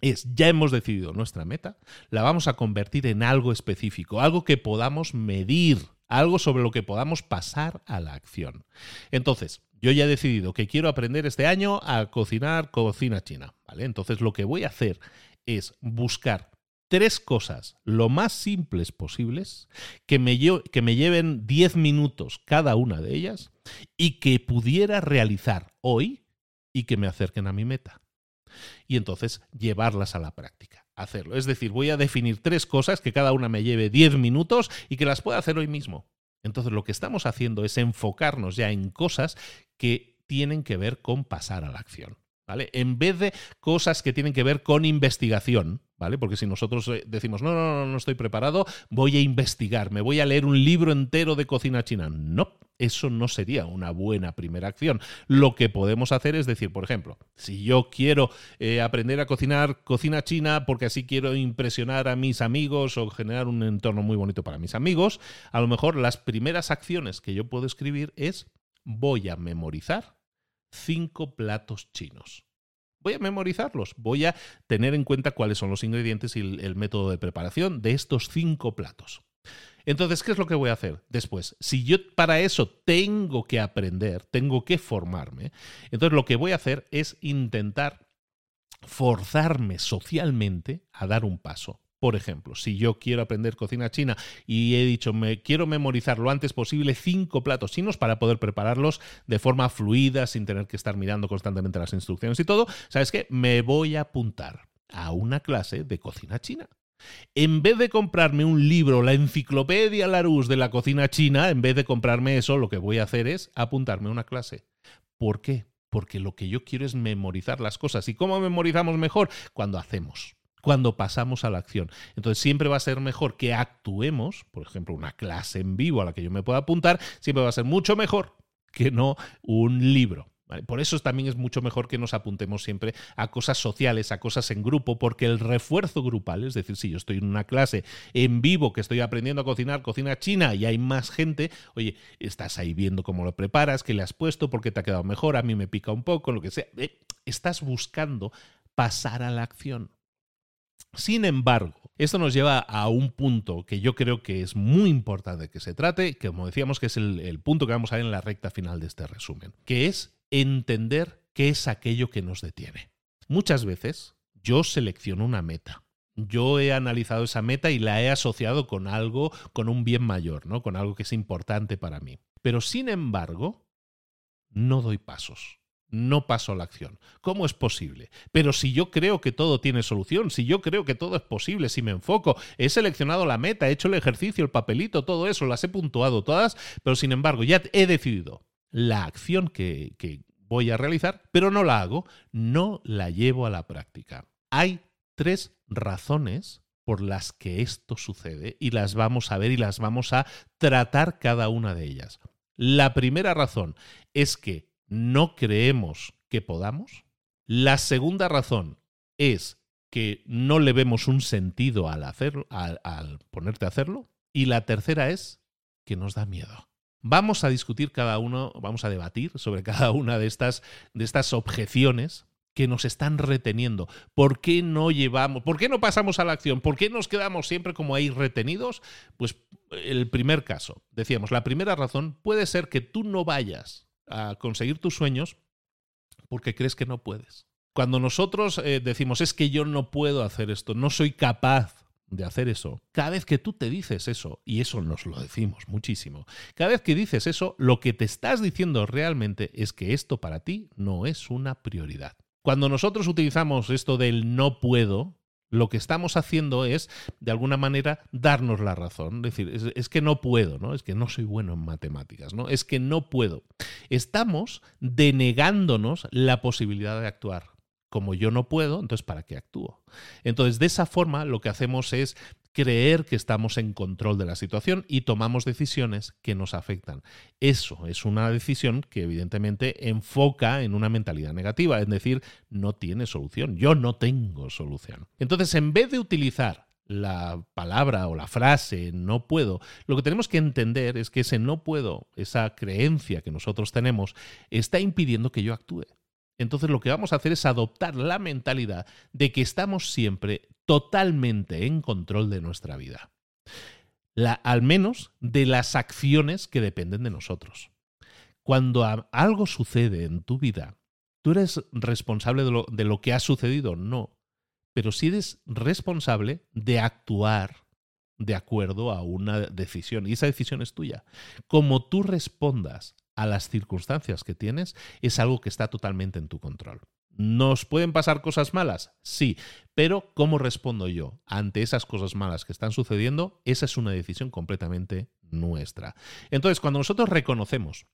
es, ya hemos decidido nuestra meta, la vamos a convertir en algo específico, algo que podamos medir, algo sobre lo que podamos pasar a la acción. Entonces, yo ya he decidido que quiero aprender este año a cocinar cocina china, ¿vale? Entonces lo que voy a hacer es buscar tres cosas lo más simples posibles que me, que me lleven 10 minutos cada una de ellas y que pudiera realizar hoy y que me acerquen a mi meta. Y entonces llevarlas a la práctica, hacerlo. Es decir, voy a definir tres cosas que cada una me lleve 10 minutos y que las pueda hacer hoy mismo. Entonces lo que estamos haciendo es enfocarnos ya en cosas que tienen que ver con pasar a la acción. ¿Vale? En vez de cosas que tienen que ver con investigación, ¿vale? Porque si nosotros eh, decimos, no, no, no, no estoy preparado, voy a investigar, me voy a leer un libro entero de cocina china. No, eso no sería una buena primera acción. Lo que podemos hacer es decir, por ejemplo, si yo quiero eh, aprender a cocinar cocina china porque así quiero impresionar a mis amigos o generar un entorno muy bonito para mis amigos, a lo mejor las primeras acciones que yo puedo escribir es voy a memorizar cinco platos chinos. Voy a memorizarlos, voy a tener en cuenta cuáles son los ingredientes y el, método de preparación de estos cinco platos. Entonces, ¿qué es lo que voy a hacer después? Si yo para eso tengo que aprender, tengo que formarme, entonces lo que voy a hacer es intentar forzarme socialmente a dar un paso. Por ejemplo, si yo quiero aprender cocina china y he dicho, me quiero memorizar lo antes posible cinco platos chinos para poder prepararlos de forma fluida, sin tener que estar mirando constantemente las instrucciones y todo, ¿sabes qué? Me voy a apuntar a una clase de cocina china. En vez de comprarme un libro, la enciclopedia Larousse de la cocina china, en vez de comprarme eso, lo que voy a hacer es apuntarme a una clase. ¿Por qué? Porque lo que yo quiero es memorizar las cosas. ¿Y cómo memorizamos mejor? Cuando hacemos cuando pasamos a la acción. Entonces siempre va a ser mejor que actuemos, por ejemplo, una clase en vivo a la que yo me pueda apuntar, siempre va a ser mucho mejor que no un libro. Por eso también es mucho mejor que nos apuntemos siempre a cosas sociales, a cosas en grupo, porque el refuerzo grupal, es decir, si yo estoy en una clase en vivo que estoy aprendiendo a cocinar cocina china y hay más gente, oye, estás ahí viendo cómo lo preparas, qué le has puesto, por qué te ha quedado mejor, a mí me pica un poco, lo que sea. Eh, estás buscando pasar a la acción. Sin embargo, esto nos lleva a un punto que yo creo que es muy importante que se trate, que como decíamos que es el, punto que vamos a ver en la recta final de este resumen, que es entender qué es aquello que nos detiene. Muchas veces yo selecciono una meta. Yo he analizado esa meta y la he asociado con algo, con un bien mayor, ¿no? Con algo que es importante para mí. Pero sin embargo, no doy pasos no paso a la acción. ¿Cómo es posible? Pero si yo creo que todo tiene solución, si yo creo que todo es posible, si me enfoco, he seleccionado la meta, he hecho el ejercicio, el papelito, todo eso, las he puntuado todas, pero sin embargo ya he decidido la acción que, voy a realizar, pero no la hago, no la llevo a la práctica. Hay tres razones por las que esto sucede y las vamos a ver y las vamos a tratar cada una de ellas. La primera razón es que no creemos que podamos. La segunda razón es que no le vemos un sentido al, hacerlo, al, ponerte a hacerlo. Y la tercera es que nos da miedo. Vamos a discutir cada uno, vamos a debatir sobre cada una de estas, de estas objeciones que nos están reteniendo. ¿Por qué no llevamos, por qué no pasamos a la acción? ¿Por qué nos quedamos siempre como ahí retenidos? Pues el primer caso, decíamos, la primera razón puede ser que tú no vayas a conseguir tus sueños porque crees que no puedes. Cuando nosotros eh, decimos es que yo no puedo hacer esto, no soy capaz de hacer eso, cada vez que tú te dices eso, y eso nos lo decimos muchísimo, cada vez que dices eso, lo que te estás diciendo realmente es que esto para ti no es una prioridad. Cuando nosotros utilizamos esto del no puedo, lo que estamos haciendo es, de alguna manera, darnos la razón. Es decir, es, que no puedo, ¿no? Es que no soy bueno en matemáticas, ¿no? Es que no puedo. Estamos denegándonos la posibilidad de actuar. Como yo no puedo, entonces ¿para qué actúo? Entonces, de esa forma, lo que hacemos es creer que estamos en control de la situación y tomamos decisiones que nos afectan. Eso es una decisión que evidentemente enfoca en una mentalidad negativa, es decir, no tiene solución, yo no tengo solución. Entonces, en vez de utilizar la palabra o la frase no puedo, lo que tenemos que entender es que ese no puedo, esa creencia que nosotros tenemos, está impidiendo que yo actúe. Entonces lo que vamos a hacer es adoptar la mentalidad de que estamos siempre totalmente en control de nuestra vida. al menos de las acciones que dependen de nosotros. Cuando algo sucede en tu vida, tú eres responsable de lo, de lo que ha sucedido, no, pero sí eres responsable de actuar de acuerdo a una decisión y esa decisión es tuya. Como tú respondas a las circunstancias que tienes es algo que está totalmente en tu control. ¿Nos pueden pasar cosas malas? Sí, pero ¿cómo respondo yo ante esas cosas malas que están sucediendo? Esa es una decisión completamente nuestra. Entonces, cuando nosotros reconocemos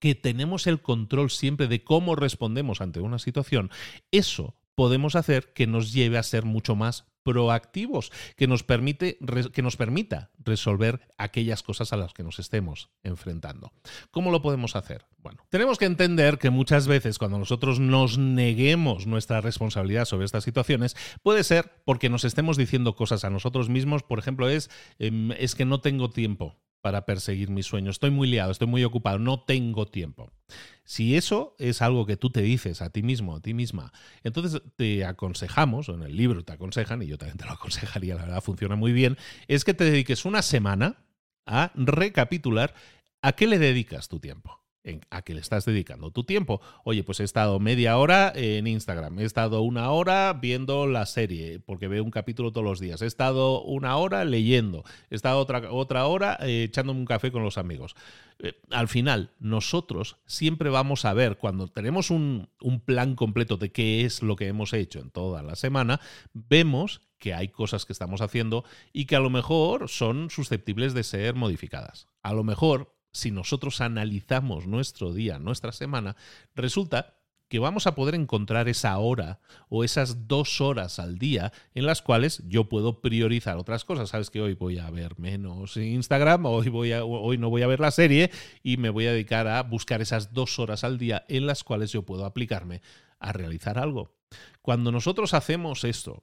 que tenemos el control siempre de cómo respondemos ante una situación, eso podemos hacer que nos lleve a ser mucho más proactivos, que nos, permite, que nos permita resolver aquellas cosas a las que nos estemos enfrentando. ¿Cómo lo podemos hacer? Bueno, tenemos que entender que muchas veces cuando nosotros nos neguemos nuestra responsabilidad sobre estas situaciones, puede ser porque nos estemos diciendo cosas a nosotros mismos, por ejemplo, es, em, es que no tengo tiempo para perseguir mis sueños. Estoy muy liado, estoy muy ocupado, no tengo tiempo. Si eso es algo que tú te dices a ti mismo, a ti misma, entonces te aconsejamos, o en el libro te aconsejan, y yo también te lo aconsejaría, la verdad funciona muy bien, es que te dediques una semana a recapitular a qué le dedicas tu tiempo a qué le estás dedicando tu tiempo. Oye, pues he estado media hora en Instagram, he estado una hora viendo la serie, porque veo un capítulo todos los días, he estado una hora leyendo, he estado otra, otra hora eh, echándome un café con los amigos. Eh, al final, nosotros siempre vamos a ver, cuando tenemos un, un plan completo de qué es lo que hemos hecho en toda la semana, vemos que hay cosas que estamos haciendo y que a lo mejor son susceptibles de ser modificadas. A lo mejor si nosotros analizamos nuestro día, nuestra semana, resulta que vamos a poder encontrar esa hora o esas dos horas al día en las cuales yo puedo priorizar otras cosas. Sabes que hoy voy a ver menos Instagram, hoy, hoy no voy a ver la serie y me voy a dedicar a buscar esas dos horas al día en las cuales yo puedo aplicarme a realizar algo. Cuando nosotros hacemos esto,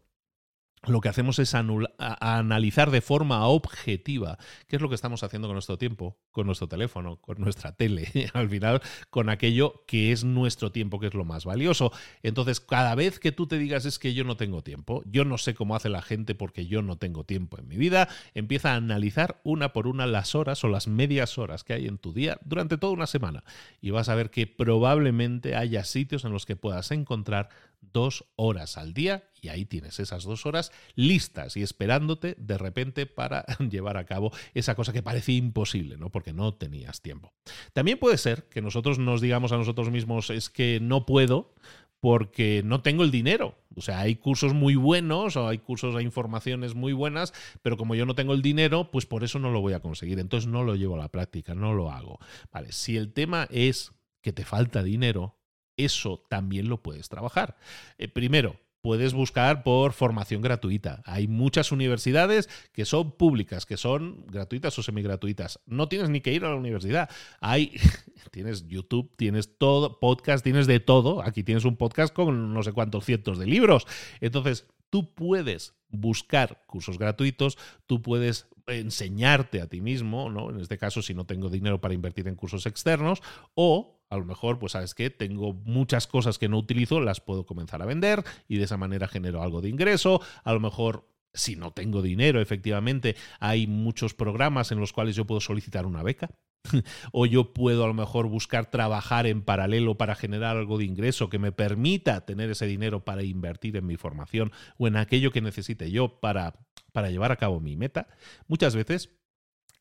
lo que hacemos es analizar de forma objetiva qué es lo que estamos haciendo con nuestro tiempo, con nuestro teléfono, con nuestra tele, al final con aquello que es nuestro tiempo, que es lo más valioso. Entonces, cada vez que tú te digas es que yo no tengo tiempo, yo no sé cómo hace la gente porque yo no tengo tiempo en mi vida, empieza a analizar una por una las horas o las medias horas que hay en tu día durante toda una semana y vas a ver que probablemente haya sitios en los que puedas encontrar dos horas al día y ahí tienes esas dos horas listas y esperándote de repente para llevar a cabo esa cosa que parecía imposible, ¿no? Porque no tenías tiempo. También puede ser que nosotros nos digamos a nosotros mismos es que no puedo porque no tengo el dinero. O sea, hay cursos muy buenos o hay cursos, hay informaciones muy buenas, pero como yo no tengo el dinero, pues por eso no lo voy a conseguir. Entonces no lo llevo a la práctica, no lo hago. Vale, si el tema es que te falta dinero, eso también lo puedes trabajar. Eh, primero, puedes buscar por formación gratuita. Hay muchas universidades que son públicas, que son gratuitas o semigratuitas. No tienes ni que ir a la universidad. Hay tienes YouTube, tienes todo, podcast, tienes de todo. Aquí tienes un podcast con no sé cuántos cientos de libros. Entonces, tú puedes buscar cursos gratuitos, tú puedes enseñarte a ti mismo, ¿no? En este caso, si no tengo dinero para invertir en cursos externos, o a lo mejor, pues sabes que tengo muchas cosas que no utilizo, las puedo comenzar a vender y de esa manera genero algo de ingreso. A lo mejor Si no tengo dinero, efectivamente, hay muchos programas en los cuales yo puedo solicitar una beca. o yo puedo a lo mejor buscar trabajar en paralelo para generar algo de ingreso que me permita tener ese dinero para invertir en mi formación o en aquello que necesite yo para, para llevar a cabo mi meta. Muchas veces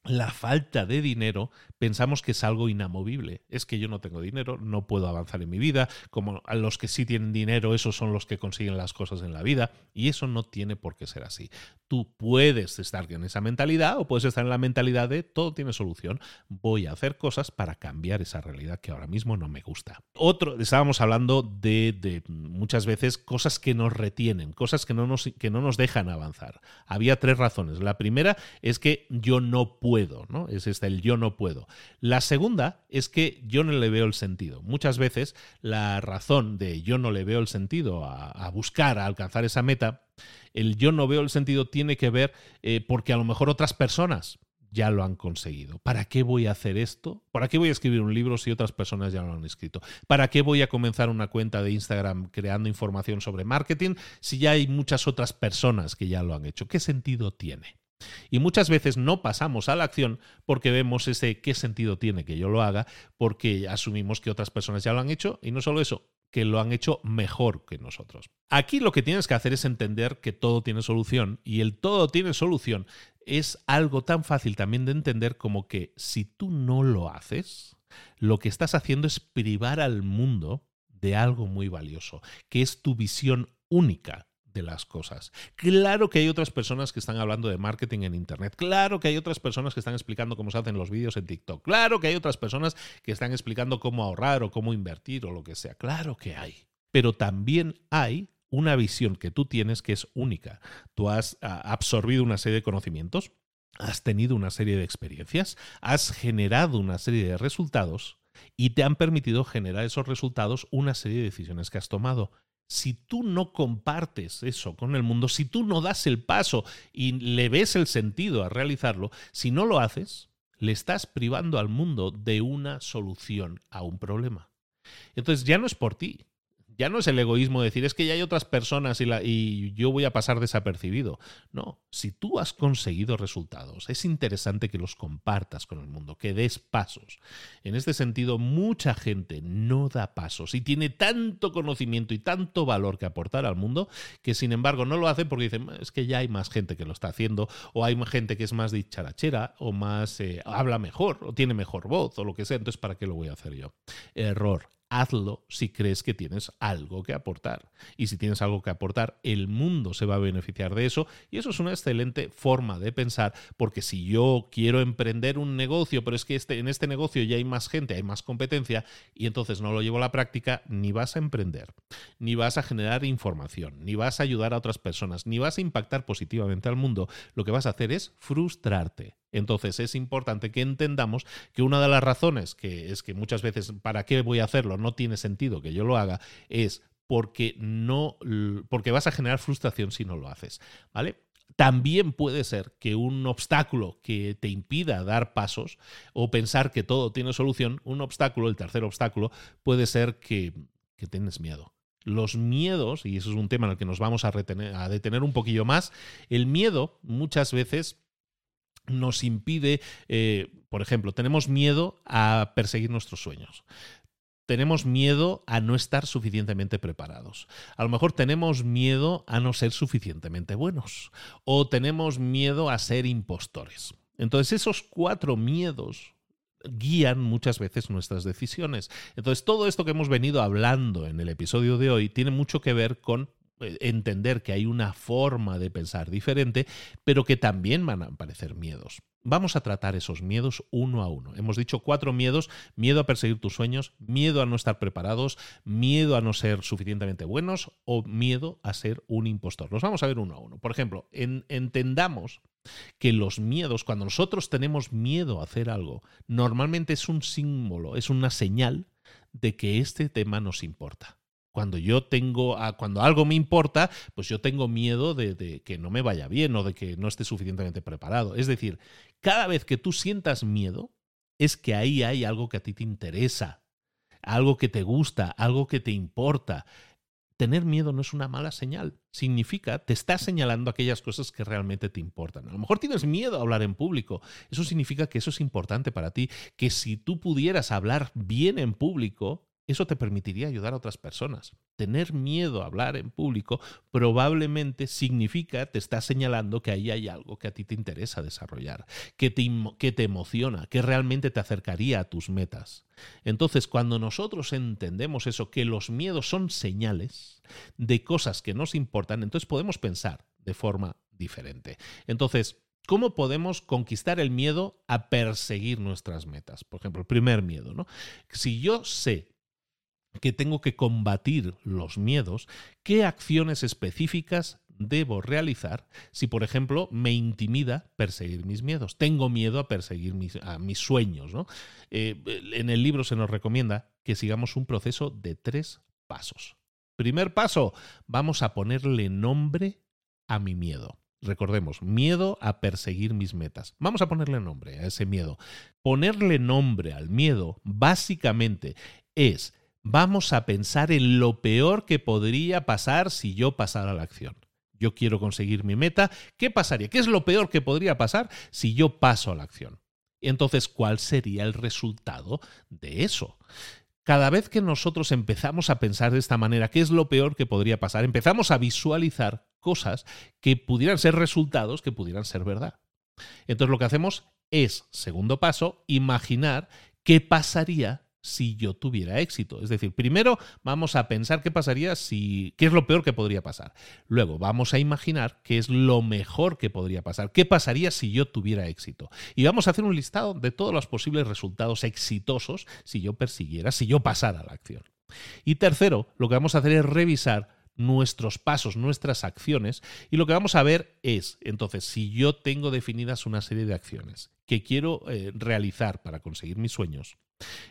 la falta de dinero pensamos que es algo inamovible. Es que yo no tengo dinero, no puedo avanzar en mi vida, como a los que sí tienen dinero, esos son los que consiguen las cosas en la vida, y eso no tiene por qué ser así. Tú puedes estar en esa mentalidad o puedes estar en la mentalidad de todo tiene solución, voy a hacer cosas para cambiar esa realidad que ahora mismo no me gusta. Otro, estábamos hablando de, muchas veces cosas que nos retienen, cosas que no nos, que no nos dejan avanzar. Había tres razones. La primera es que yo no puedo ¿no? Es este el yo no puedo. La segunda es que yo no le veo el sentido. Muchas veces la razón de yo no le veo el sentido a, buscar, a alcanzar esa meta, el yo no veo el sentido tiene que ver eh, porque a lo mejor otras personas ya lo han conseguido. ¿Para qué voy a hacer esto? ¿Para qué voy a escribir un libro si otras personas ya lo han escrito? ¿Para qué voy a comenzar una cuenta de Instagram creando información sobre marketing si ya hay muchas otras personas que ya lo han hecho? ¿Qué sentido tiene? Y muchas veces no pasamos a la acción porque vemos ese qué sentido tiene que yo lo haga, porque asumimos que otras personas ya lo han hecho y no solo eso, que lo han hecho mejor que nosotros. Aquí lo que tienes que hacer es entender que todo tiene solución y el todo tiene solución es algo tan fácil también de entender como que si tú no lo haces, lo que estás haciendo es privar al mundo de algo muy valioso, que es tu visión única las cosas. Claro que hay otras personas que están hablando de marketing en Internet. Claro que hay otras personas que están explicando cómo se hacen los vídeos en TikTok. Claro que hay otras personas que están explicando cómo ahorrar o cómo invertir o lo que sea. Claro que hay. Pero también hay una visión que tú tienes que es única. Tú has ah, absorbido una serie de conocimientos, has tenido una serie de experiencias, has generado una serie de resultados y te han permitido generar esos resultados una serie de decisiones que has tomado si tú no compartes eso con el mundo, si tú no das el paso y le ves el sentido a realizarlo, si no lo haces, le estás privando al mundo de una solución a un problema. Entonces ya no es por ti, ya no es el egoísmo decir es que ya hay otras personas y, yo voy a pasar desapercibido. No, si tú has conseguido resultados, es interesante que los compartas con el mundo, que des pasos. En este sentido, mucha gente no da pasos y tiene tanto conocimiento y tanto valor que aportar al mundo que sin embargo no lo hace porque dicen es que ya hay más gente que lo está haciendo o hay gente que es más dicharachera o más eh, habla mejor o tiene mejor voz o lo que sea. Entonces, ¿para qué lo voy a hacer yo? Error hazlo si crees que tienes algo que aportar. Y si tienes algo que aportar, el mundo se va a beneficiar de eso. Y eso es una excelente forma de pensar, porque si yo quiero emprender un negocio, pero es que este, en este negocio ya hay más gente, hay más competencia, y entonces no lo llevo a la práctica, ni vas a emprender, ni vas a generar información, ni vas a ayudar a otras personas, ni vas a impactar positivamente al mundo. Lo que vas a hacer es frustrarte. Entonces es importante que entendamos que una de las razones que es que muchas veces para qué voy a hacerlo no tiene sentido que yo lo haga es porque no porque vas a generar frustración si no lo haces, ¿vale? También puede ser que un obstáculo que te impida dar pasos o pensar que todo tiene solución, un obstáculo, el tercer obstáculo, puede ser que, que tienes miedo los miedos, y eso es un tema en el que nos vamos a, retener, a detener un poquillo más, el miedo muchas veces nos impide, eh, por ejemplo, tenemos miedo a perseguir nuestros sueños. Tenemos miedo a no estar suficientemente preparados. A lo mejor tenemos miedo a no ser suficientemente buenos. O tenemos miedo a ser impostores. Entonces esos cuatro miedos guían muchas veces nuestras decisiones. Entonces todo esto que hemos venido hablando en el episodio de hoy tiene mucho que ver con entender que hay una forma de pensar diferente, pero que también van a aparecer miedos. Vamos a tratar esos miedos uno a uno. Hemos dicho cuatro miedos, miedo a perseguir tus sueños, miedo a no estar preparados, miedo a no ser suficientemente buenos o miedo a ser un impostor. Los vamos a ver uno a uno. Por ejemplo, entendamos que los miedos, cuando nosotros tenemos miedo a hacer algo, normalmente es un símbolo, es una señal de que este tema nos importa. Cuando yo tengo, cuando algo me importa, pues yo tengo miedo de, que no me vaya bien o de que no esté suficientemente preparado. Es decir, cada vez que tú sientas miedo, es que ahí hay algo que a ti te interesa, algo que te gusta, algo que te importa. tener miedo no es una mala señal. Significa, te está señalando aquellas cosas que realmente te importan. A lo mejor tienes miedo a hablar en público. Eso significa que eso es importante para ti, que si tú pudieras hablar bien en público, eso te permitiría ayudar a otras personas. Tener miedo a hablar en público probablemente significa, te está señalando que ahí hay algo que a ti te interesa desarrollar, que te, que te emociona, que realmente te acercaría a tus metas. Entonces, cuando nosotros entendemos eso, que los miedos son señales de cosas que nos importan, entonces podemos pensar de forma diferente. Entonces, ¿Cómo podemos conquistar el miedo a perseguir nuestras metas? Por ejemplo, el primer miedo, ¿no? Si yo sé que tengo que combatir los miedos, ¿qué acciones específicas debo realizar si, por ejemplo, me intimida perseguir mis miedos? Tengo miedo a perseguir mis, a mis sueños. ¿no? Eh, en el libro se nos recomienda que sigamos un proceso de tres pasos. Primer paso, vamos a ponerle nombre a mi miedo. Recordemos, miedo a perseguir mis metas. Vamos a ponerle nombre a ese miedo. Ponerle nombre al miedo básicamente es vamos a pensar en lo peor que podría pasar si yo pasara la acción. Yo quiero conseguir mi meta. ¿Qué pasaría? ¿Qué es lo peor que podría pasar si yo paso a la acción? Entonces, ¿cuál sería el resultado de eso? Cada vez que nosotros empezamos a pensar de esta manera, ¿qué es lo peor que podría pasar? Empezamos a visualizar cosas que pudieran ser resultados, que pudieran ser verdad. Entonces lo que hacemos es, segundo paso, imaginar qué pasaría si yo tuviera éxito. Es decir, primero vamos a pensar qué pasaría si, qué es lo peor que podría pasar. Luego vamos a imaginar qué es lo mejor que podría pasar. ¿Qué pasaría si yo tuviera éxito? Y vamos a hacer un listado de todos los posibles resultados exitosos si yo persiguiera, si yo pasara la acción. Y tercero, lo que vamos a hacer es revisar nuestros pasos, nuestras acciones, y lo que vamos a ver es, entonces, si yo tengo definidas una serie de acciones que quiero eh, realizar para conseguir mis sueños,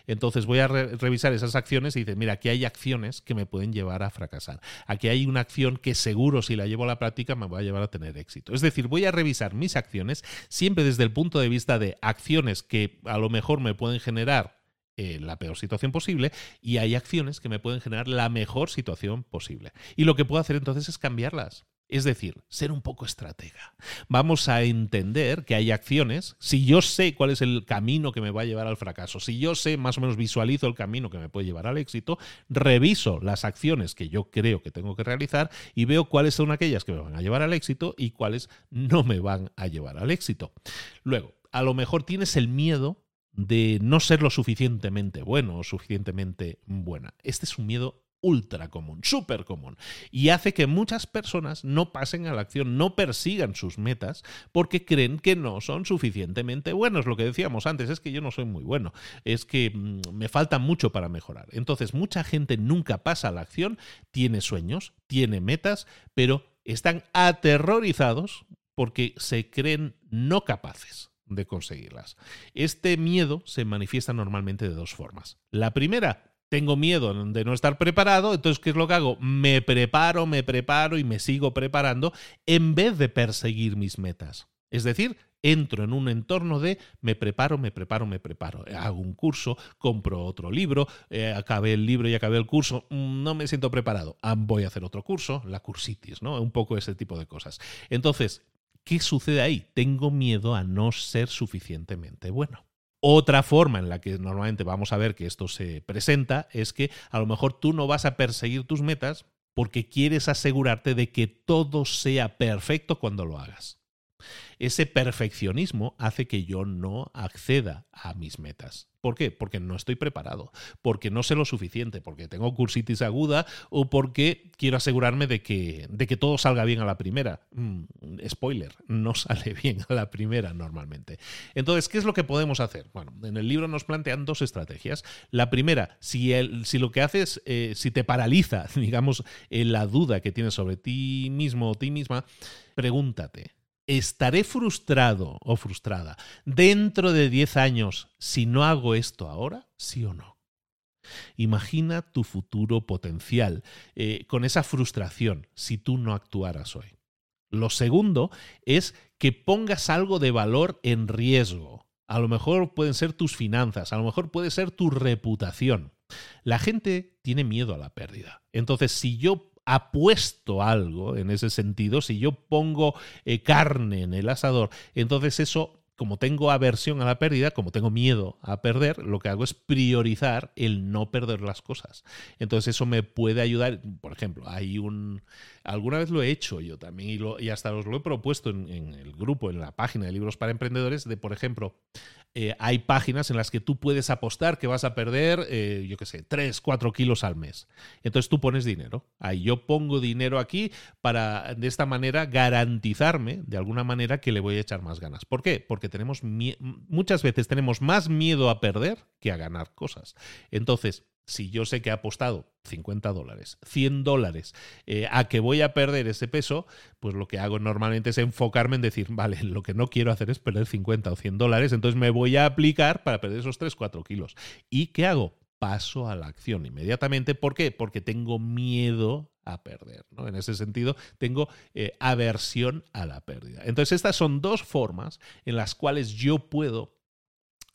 entonces voy a revisar esas acciones y dices, mira, aquí hay acciones que me pueden llevar a fracasar. Aquí hay una acción que seguro si la llevo a la práctica me va a llevar a tener éxito. Es decir, voy a revisar mis acciones siempre desde el punto de vista de acciones que a lo mejor me pueden generar eh, la peor situación posible y hay acciones que me pueden generar la mejor situación posible. Y lo que puedo hacer entonces es cambiarlas. Es decir, ser un poco estratega. Vamos a entender que hay acciones, si yo sé cuál es el camino que me va a llevar al fracaso, si yo sé más o menos visualizo el camino que me puede llevar al éxito, reviso las acciones que yo creo que tengo que realizar y veo cuáles son aquellas que me van a llevar al éxito y cuáles no me van a llevar al éxito. Luego, a lo mejor tienes el miedo de no ser lo suficientemente bueno o suficientemente buena. Este es un miedo ultra común, súper común, y hace que muchas personas no pasen a la acción, no persigan sus metas porque creen que no son suficientemente buenos. Lo que decíamos antes es que yo no soy muy bueno, es que mm, me falta mucho para mejorar. Entonces, mucha gente nunca pasa a la acción, tiene sueños, tiene metas, pero están aterrorizados porque se creen no capaces de conseguirlas. Este miedo se manifiesta normalmente de dos formas. La primera, tengo miedo de no estar preparado, entonces ¿qué es lo que hago? Me preparo, me preparo y me sigo preparando en vez de perseguir mis metas. Es decir, entro en un entorno de me preparo, me preparo, me preparo. Hago un curso, compro otro libro, eh, acabé el libro y acabé el curso, mm, no me siento preparado. Ah, voy a hacer otro curso, la cursitis, ¿no? Un poco ese tipo de cosas. Entonces, ¿qué sucede ahí? Tengo miedo a no ser suficientemente bueno. Otra forma en la que normalmente vamos a ver que esto se presenta es que a lo mejor tú no vas a perseguir tus metas porque quieres asegurarte de que todo sea perfecto cuando lo hagas. Ese perfeccionismo hace que yo no acceda a mis metas. ¿Por qué? Porque no estoy preparado, porque no sé lo suficiente, porque tengo cursitis aguda o porque quiero asegurarme de que, de que todo salga bien a la primera. Mm, spoiler, no sale bien a la primera normalmente. Entonces, ¿qué es lo que podemos hacer? Bueno, en el libro nos plantean dos estrategias. La primera, si, el, si lo que haces, eh, si te paraliza, digamos, la duda que tienes sobre ti mismo o ti misma, pregúntate, ¿Estaré frustrado o frustrada dentro de 10 años si no hago esto ahora? ¿Sí o no? Imagina tu futuro potencial eh, con esa frustración si tú no actuaras hoy. Lo segundo es que pongas algo de valor en riesgo. A lo mejor pueden ser tus finanzas, a lo mejor puede ser tu reputación. La gente tiene miedo a la pérdida. Entonces, si yo apuesto algo en ese sentido, si yo pongo eh, carne en el asador, entonces eso como tengo aversión a la pérdida, como tengo miedo a perder, lo que hago es priorizar el no perder las cosas. Entonces eso me puede ayudar, por ejemplo, hay un... Alguna vez lo he hecho yo también y, hasta os lo he propuesto en, en, el grupo, en la página de libros para emprendedores, de, por ejemplo, eh, hay páginas en las que tú puedes apostar que vas a perder, eh, yo qué sé, 3, 4 kilos al mes. Entonces tú pones dinero. Ahí yo pongo dinero aquí para de esta manera garantizarme, de alguna manera, que le voy a echar más ganas. ¿Por qué? Porque tenemos muchas veces tenemos más miedo a perder que a ganar cosas. Entonces, si yo sé que he apostado 50 dólares, 100 dólares eh, a que voy a perder ese peso, pues lo que hago normalmente es enfocarme en decir, vale, lo que no quiero hacer es perder 50 o 100 dólares, entonces me voy a aplicar para perder esos 3, 4 kilos. ¿Y qué hago? Paso a la acción inmediatamente. ¿Por qué? Porque tengo miedo a perder. ¿no? En ese sentido, tengo eh, aversión a la pérdida. Entonces, estas son dos formas en las cuales yo puedo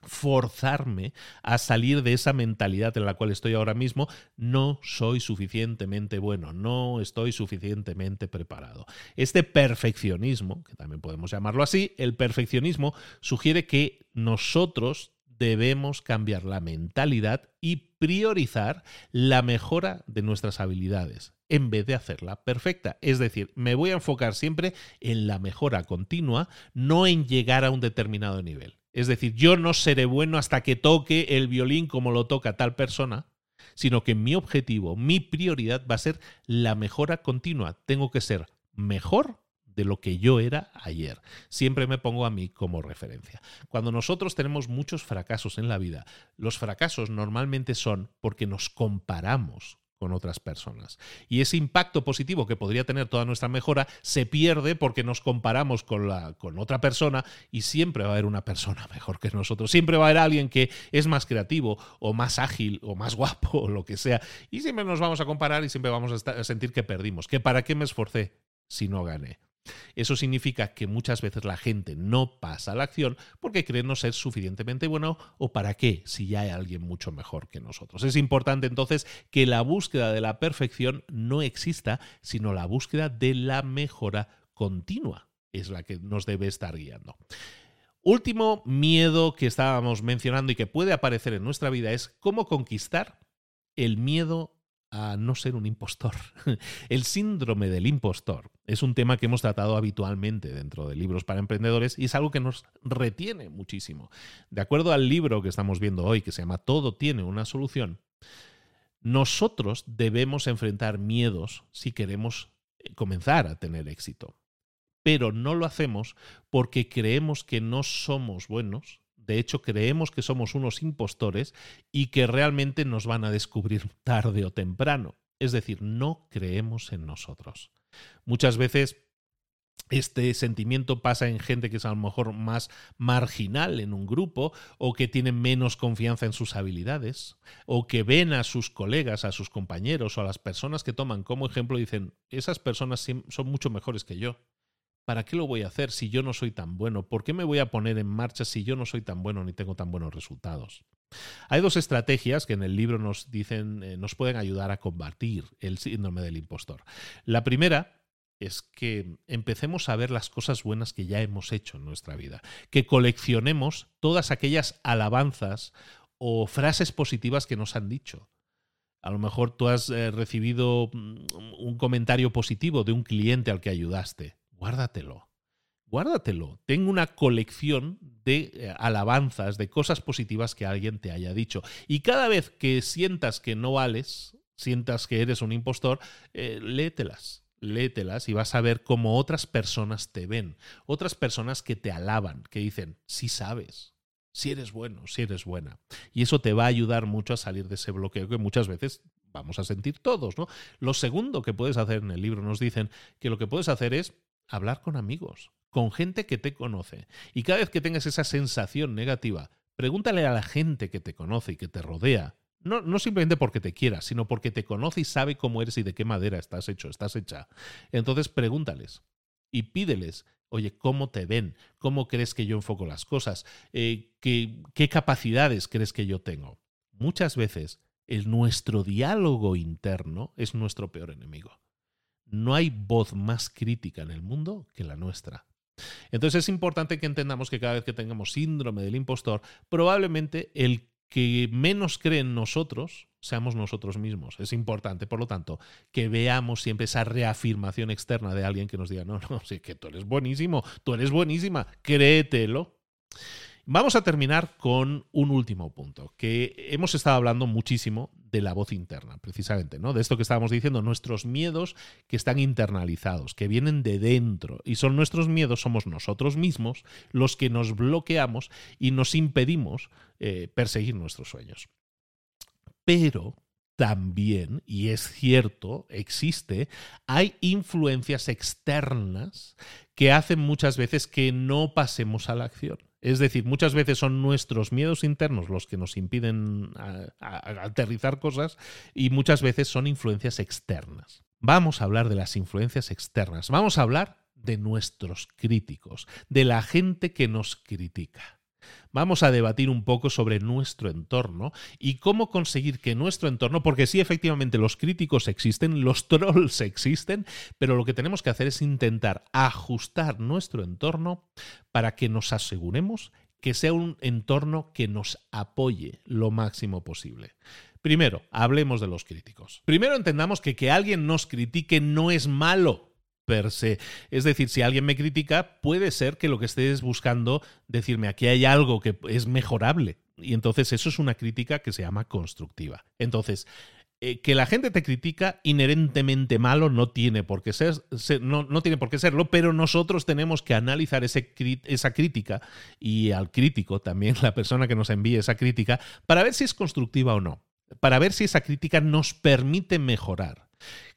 forzarme a salir de esa mentalidad en la cual estoy ahora mismo, no soy suficientemente bueno, no estoy suficientemente preparado. Este perfeccionismo, que también podemos llamarlo así, el perfeccionismo sugiere que nosotros debemos cambiar la mentalidad y priorizar la mejora de nuestras habilidades en vez de hacerla perfecta. Es decir, me voy a enfocar siempre en la mejora continua, no en llegar a un determinado nivel. Es decir, yo no seré bueno hasta que toque el violín como lo toca tal persona, sino que mi objetivo, mi prioridad va a ser la mejora continua. Tengo que ser mejor de lo que yo era ayer. Siempre me pongo a mí como referencia. Cuando nosotros tenemos muchos fracasos en la vida, los fracasos normalmente son porque nos comparamos con otras personas. Y ese impacto positivo que podría tener toda nuestra mejora se pierde porque nos comparamos con, la, con otra persona y siempre va a haber una persona mejor que nosotros. Siempre va a haber alguien que es más creativo o más ágil o más guapo o lo que sea. Y siempre nos vamos a comparar y siempre vamos a, sentir que perdimos. ¿Que para qué me esforcé si no gané? Eso significa que muchas veces la gente no pasa a la acción porque cree no ser suficientemente bueno o para qué si ya hay alguien mucho mejor que nosotros. Es importante entonces que la búsqueda de la perfección no exista, sino la búsqueda de la mejora continua es la que nos debe estar guiando. Último miedo que estábamos mencionando y que puede aparecer en nuestra vida es cómo conquistar el miedo a no ser un impostor. El síndrome del impostor es un tema que hemos tratado habitualmente dentro de libros para emprendedores y es algo que nos retiene muchísimo. De acuerdo al libro que estamos viendo hoy, que se llama Todo tiene una solución, nosotros debemos enfrentar miedos si queremos eh, comenzar a tener éxito. Pero no lo hacemos porque creemos que no somos buenos de hecho, creemos que somos unos impostores y que realmente nos van a descubrir tarde o temprano. Es decir, no creemos en nosotros. Muchas veces este sentimiento pasa en gente que es a lo mejor más marginal en un grupo o que tiene menos confianza en sus habilidades o que ven a sus colegas, a sus compañeros o a las personas que toman como ejemplo y dicen, esas personas son mucho mejores que yo. ¿Para qué lo voy a hacer si yo no soy tan bueno? ¿Por qué me voy a poner en marcha si yo no soy tan bueno ni tengo tan buenos resultados? Hay dos estrategias que en el libro nos dicen, eh, nos pueden ayudar a combatir el síndrome del impostor. La primera es que empecemos a ver las cosas buenas que ya hemos hecho en nuestra vida, que coleccionemos todas aquellas alabanzas o frases positivas que nos han dicho. A lo mejor tú has eh, recibido mm, un comentario positivo de un cliente al que ayudaste guárdatelo. Guárdatelo. Tengo una colección de eh, alabanzas, de cosas positivas que alguien te haya dicho. Y cada vez que sientas que no vales, sientas que eres un impostor, eh, léetelas. Y vas a ver cómo otras personas te ven. Otras personas que te alaban, que dicen, sí sabes, si eres bueno, si eres buena. Y eso te va a ayudar mucho a salir de ese bloqueo que muchas veces vamos a sentir todos, ¿no? Lo segundo que puedes hacer en el libro nos dicen que lo que puedes hacer es hablar con amigos, con gente que te conoce. Y cada vez que tengas esa sensación negativa, pregúntale a la gente que te conoce y que te rodea. No, no simplemente porque te quiera, sino porque te conoce y sabe cómo eres y de qué madera estás hecho, estás hecha. Entonces pregúntales y pídeles, oye, ¿cómo te ven? ¿Cómo crees que yo enfoco las cosas? Eh, ¿qué, ¿Qué capacidades crees que yo tengo? Muchas veces el, nuestro diálogo interno es nuestro peor enemigo. No hay voz más crítica en el mundo que la nuestra. Entonces es importante que entendamos que cada vez que tengamos síndrome del impostor, probablemente el que menos cree en nosotros seamos nosotros mismos. Es importante, por lo tanto, que veamos siempre esa reafirmación externa de alguien que nos diga, no, no, sí, que tú eres buenísimo, tú eres buenísima, créetelo. Vamos a terminar con un último punto, que hemos estado hablando muchísimo de la voz interna, precisamente, ¿no? De esto que estábamos diciendo, nuestros miedos que están internalizados, que vienen de dentro, y son nuestros miedos, somos nosotros mismos los que nos bloqueamos y nos impedimos eh, perseguir nuestros sueños. Pero también, y es cierto, existe, hay influencias externas que hacen muchas veces que no pasemos a la acción. Es decir, muchas veces son nuestros miedos internos los que nos impiden aterrizar cosas y muchas veces son influencias externas. Vamos a hablar de las influencias externas. Vamos a hablar de nuestros críticos, de la gente que nos critica. Vamos a debatir un poco sobre nuestro entorno y cómo conseguir que nuestro entorno, porque sí, efectivamente, los críticos existen, los trolls existen, pero lo que tenemos que hacer es intentar ajustar nuestro entorno para que nos aseguremos que sea un entorno que nos apoye lo máximo posible. Primero, hablemos de los críticos. Primero entendamos que que alguien nos critique no es malo per se. Es decir, si alguien me critica, puede ser que lo que estés buscando decirme aquí hay algo que es mejorable. Y entonces eso es una crítica que se llama constructiva. Entonces, eh, que la gente te critica inherentemente malo no tiene por qué ser, no, no, tiene por qué serlo, pero nosotros tenemos que analizar ese, esa crítica y al crítico también, la persona que nos envíe esa crítica, para ver si es constructiva o no, para ver si esa crítica nos permite mejorar.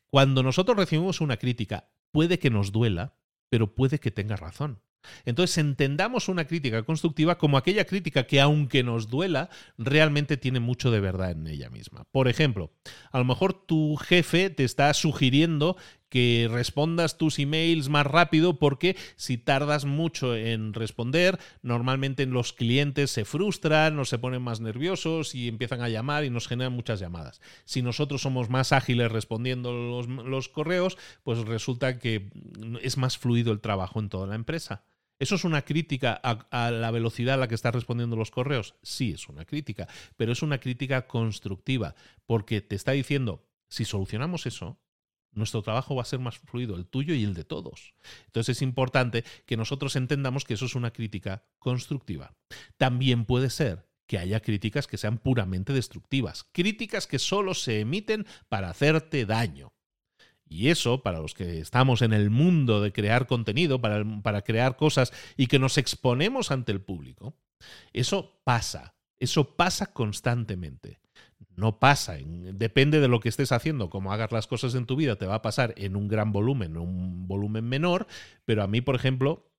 Cuando nosotros recibimos una crítica puede que nos duela, pero puede que tenga razón. Entonces entendamos una crítica constructiva como aquella crítica que aunque nos duela, realmente tiene mucho de verdad en ella misma. Por ejemplo, a lo mejor tu jefe te está sugiriendo que respondas tus emails más rápido porque si tardas mucho en responder, normalmente los clientes se frustran, o se ponen más nerviosos y empiezan a llamar y nos generan muchas llamadas. Si nosotros somos más ágiles respondiendo los, correos, pues resulta que es más fluido el trabajo en toda la empresa. ¿Eso es una crítica a, a, la velocidad a la que estás respondiendo los correos? Sí, es una crítica, pero es una crítica constructiva, porque te está diciendo, si solucionamos eso, nuestro trabajo va a ser más fluido, el tuyo y el de todos. Entonces es importante que nosotros entendamos que eso es una crítica constructiva. También puede ser que haya críticas que sean puramente destructivas, críticas que solo se emiten para hacerte daño. Y eso, para los que estamos en el mundo de crear contenido, para, para crear cosas y que nos exponemos ante el público, eso pasa, eso pasa constantemente no pasa. depende de lo que estés haciendo, como hagas las cosas en tu vida, te va a pasar en un gran volumen, un volumen menor, pero a mí, por ejemplo,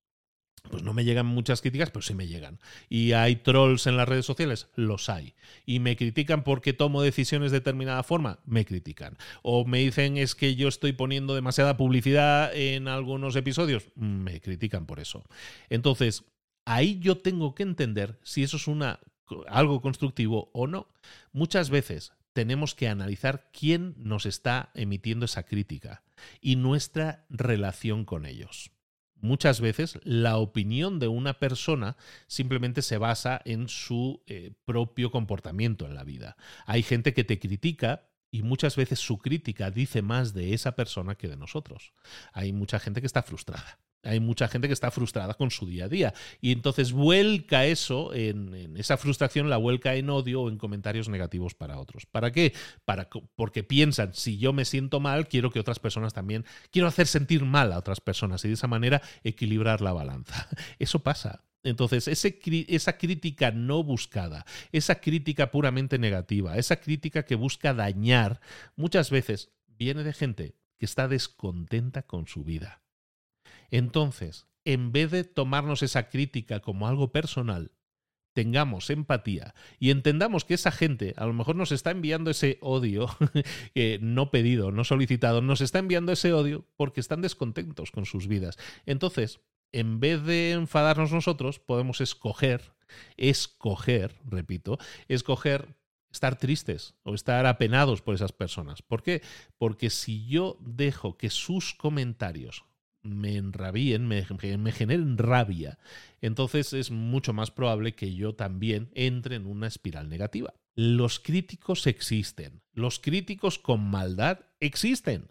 pues no me llegan muchas críticas, pero sí me llegan. Y hay trolls en las redes sociales, los hay. Y me critican porque tomo decisiones de determinada forma, me critican. O me dicen es que yo estoy poniendo demasiada publicidad en algunos episodios, me critican por eso. Entonces, ahí yo tengo que entender si eso es una algo constructivo o no. Muchas veces tenemos que analizar quién nos está emitiendo esa crítica y nuestra relación con ellos. Muchas veces la opinión de una persona simplemente se basa en su eh, propio comportamiento en la vida. Hay gente que te critica y muchas veces su crítica dice más de esa persona que de nosotros. Hay mucha gente que está frustrada hay mucha gente que está frustrada con su día a día. Y entonces vuelca eso, en, esa frustración la vuelca en odio o en comentarios negativos para otros. ¿Para qué? Para, porque piensan, si yo me siento mal, quiero que otras personas también, quiero hacer sentir mal a otras personas y de esa manera equilibrar la balanza. Eso pasa. Entonces, esa crítica no buscada, esa crítica puramente negativa, esa crítica que busca dañar, muchas veces viene de gente que está descontenta con su vida entonces, en vez de tomarnos esa crítica como algo personal, tengamos empatía y entendamos que esa gente a lo mejor nos está enviando ese odio no pedido, no solicitado, nos está enviando ese odio porque están descontentos con sus vidas. Entonces, en vez de enfadarnos nosotros, podemos escoger, escoger, repito, escoger estar tristes o estar apenados por esas personas. ¿Por qué? Porque si yo dejo que sus comentarios me enrabíen, me, me, generen rabia, entonces es mucho más probable que yo también entre en una espiral negativa. Los críticos existen, los críticos con maldad existen.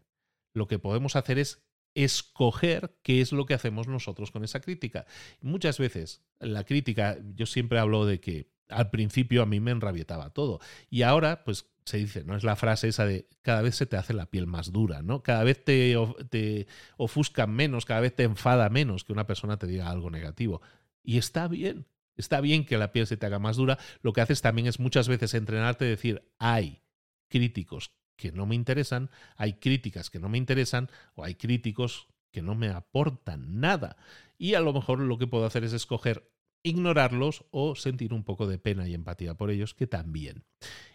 Lo que podemos hacer es escoger qué es lo que hacemos nosotros con esa crítica. Muchas veces la crítica, yo siempre hablo de que al principio a mí me enrabietaba todo y ahora pues se dice, ¿no? Es la frase esa de cada vez se te hace la piel más dura, ¿no? Cada vez te, te ofusca menos, cada vez te enfada menos que una persona te diga algo negativo. Y está bien, está bien que la piel se te haga más dura. Lo que haces también es muchas veces entrenarte y decir, hay críticos que no me interesan, hay críticas que no me interesan o hay críticos que no me aportan nada. Y a lo mejor lo que puedo hacer es escoger ignorarlos o sentir un poco de pena y empatía por ellos, que también.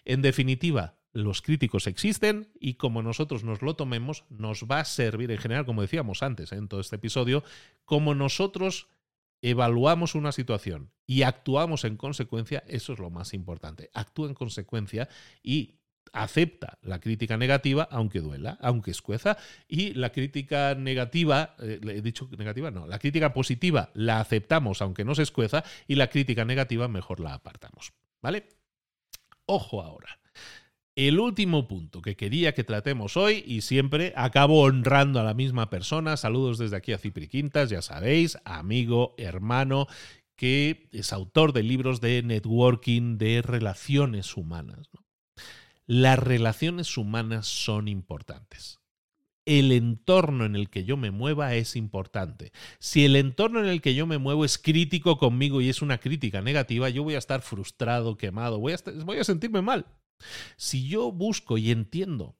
En definitiva, los críticos existen y como nosotros nos lo tomemos, nos va a servir en general, como decíamos antes ¿eh? en todo este episodio, como nosotros evaluamos una situación y actuamos en consecuencia, eso es lo más importante. Actúa en consecuencia y acepta la crítica negativa, aunque duela, aunque escueza, y la crítica negativa, eh, he dicho negativa, no, la crítica positiva la aceptamos, aunque no se escueza, y la crítica negativa mejor la apartamos. ¿Vale? Ojo ahora. El último punto que quería que tratemos hoy, y siempre acabo honrando a la misma persona, saludos desde aquí a Cipri Quintas, ya sabéis, amigo, hermano, que es autor de libros de networking, de relaciones humanas. Las relaciones humanas son importantes. El entorno en el que yo me mueva es importante. Si el entorno en el que yo me muevo es crítico conmigo y es una crítica negativa, yo voy a estar frustrado, quemado, voy a, voy a sentirme mal. Si yo busco y entiendo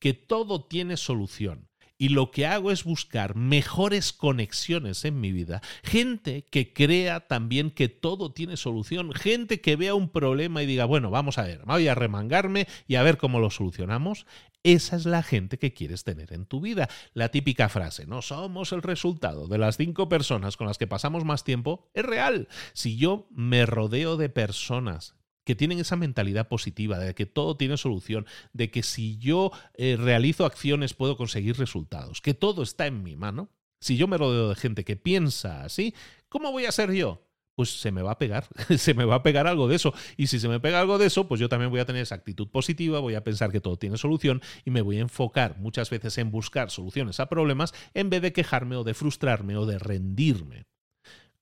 que todo tiene solución, y lo que hago es buscar mejores conexiones en mi vida, gente que crea también que todo tiene solución, gente que vea un problema y diga, bueno, vamos a ver, voy a remangarme y a ver cómo lo solucionamos. Esa es la gente que quieres tener en tu vida. La típica frase, no somos el resultado de las cinco personas con las que pasamos más tiempo, es real. Si yo me rodeo de personas que tienen esa mentalidad positiva, de que todo tiene solución, de que si yo eh, realizo acciones puedo conseguir resultados, que todo está en mi mano. Si yo me rodeo de gente que piensa así, ¿cómo voy a ser yo? Pues se me va a pegar, se me va a pegar algo de eso. Y si se me pega algo de eso, pues yo también voy a tener esa actitud positiva, voy a pensar que todo tiene solución y me voy a enfocar muchas veces en buscar soluciones a problemas en vez de quejarme o de frustrarme o de rendirme.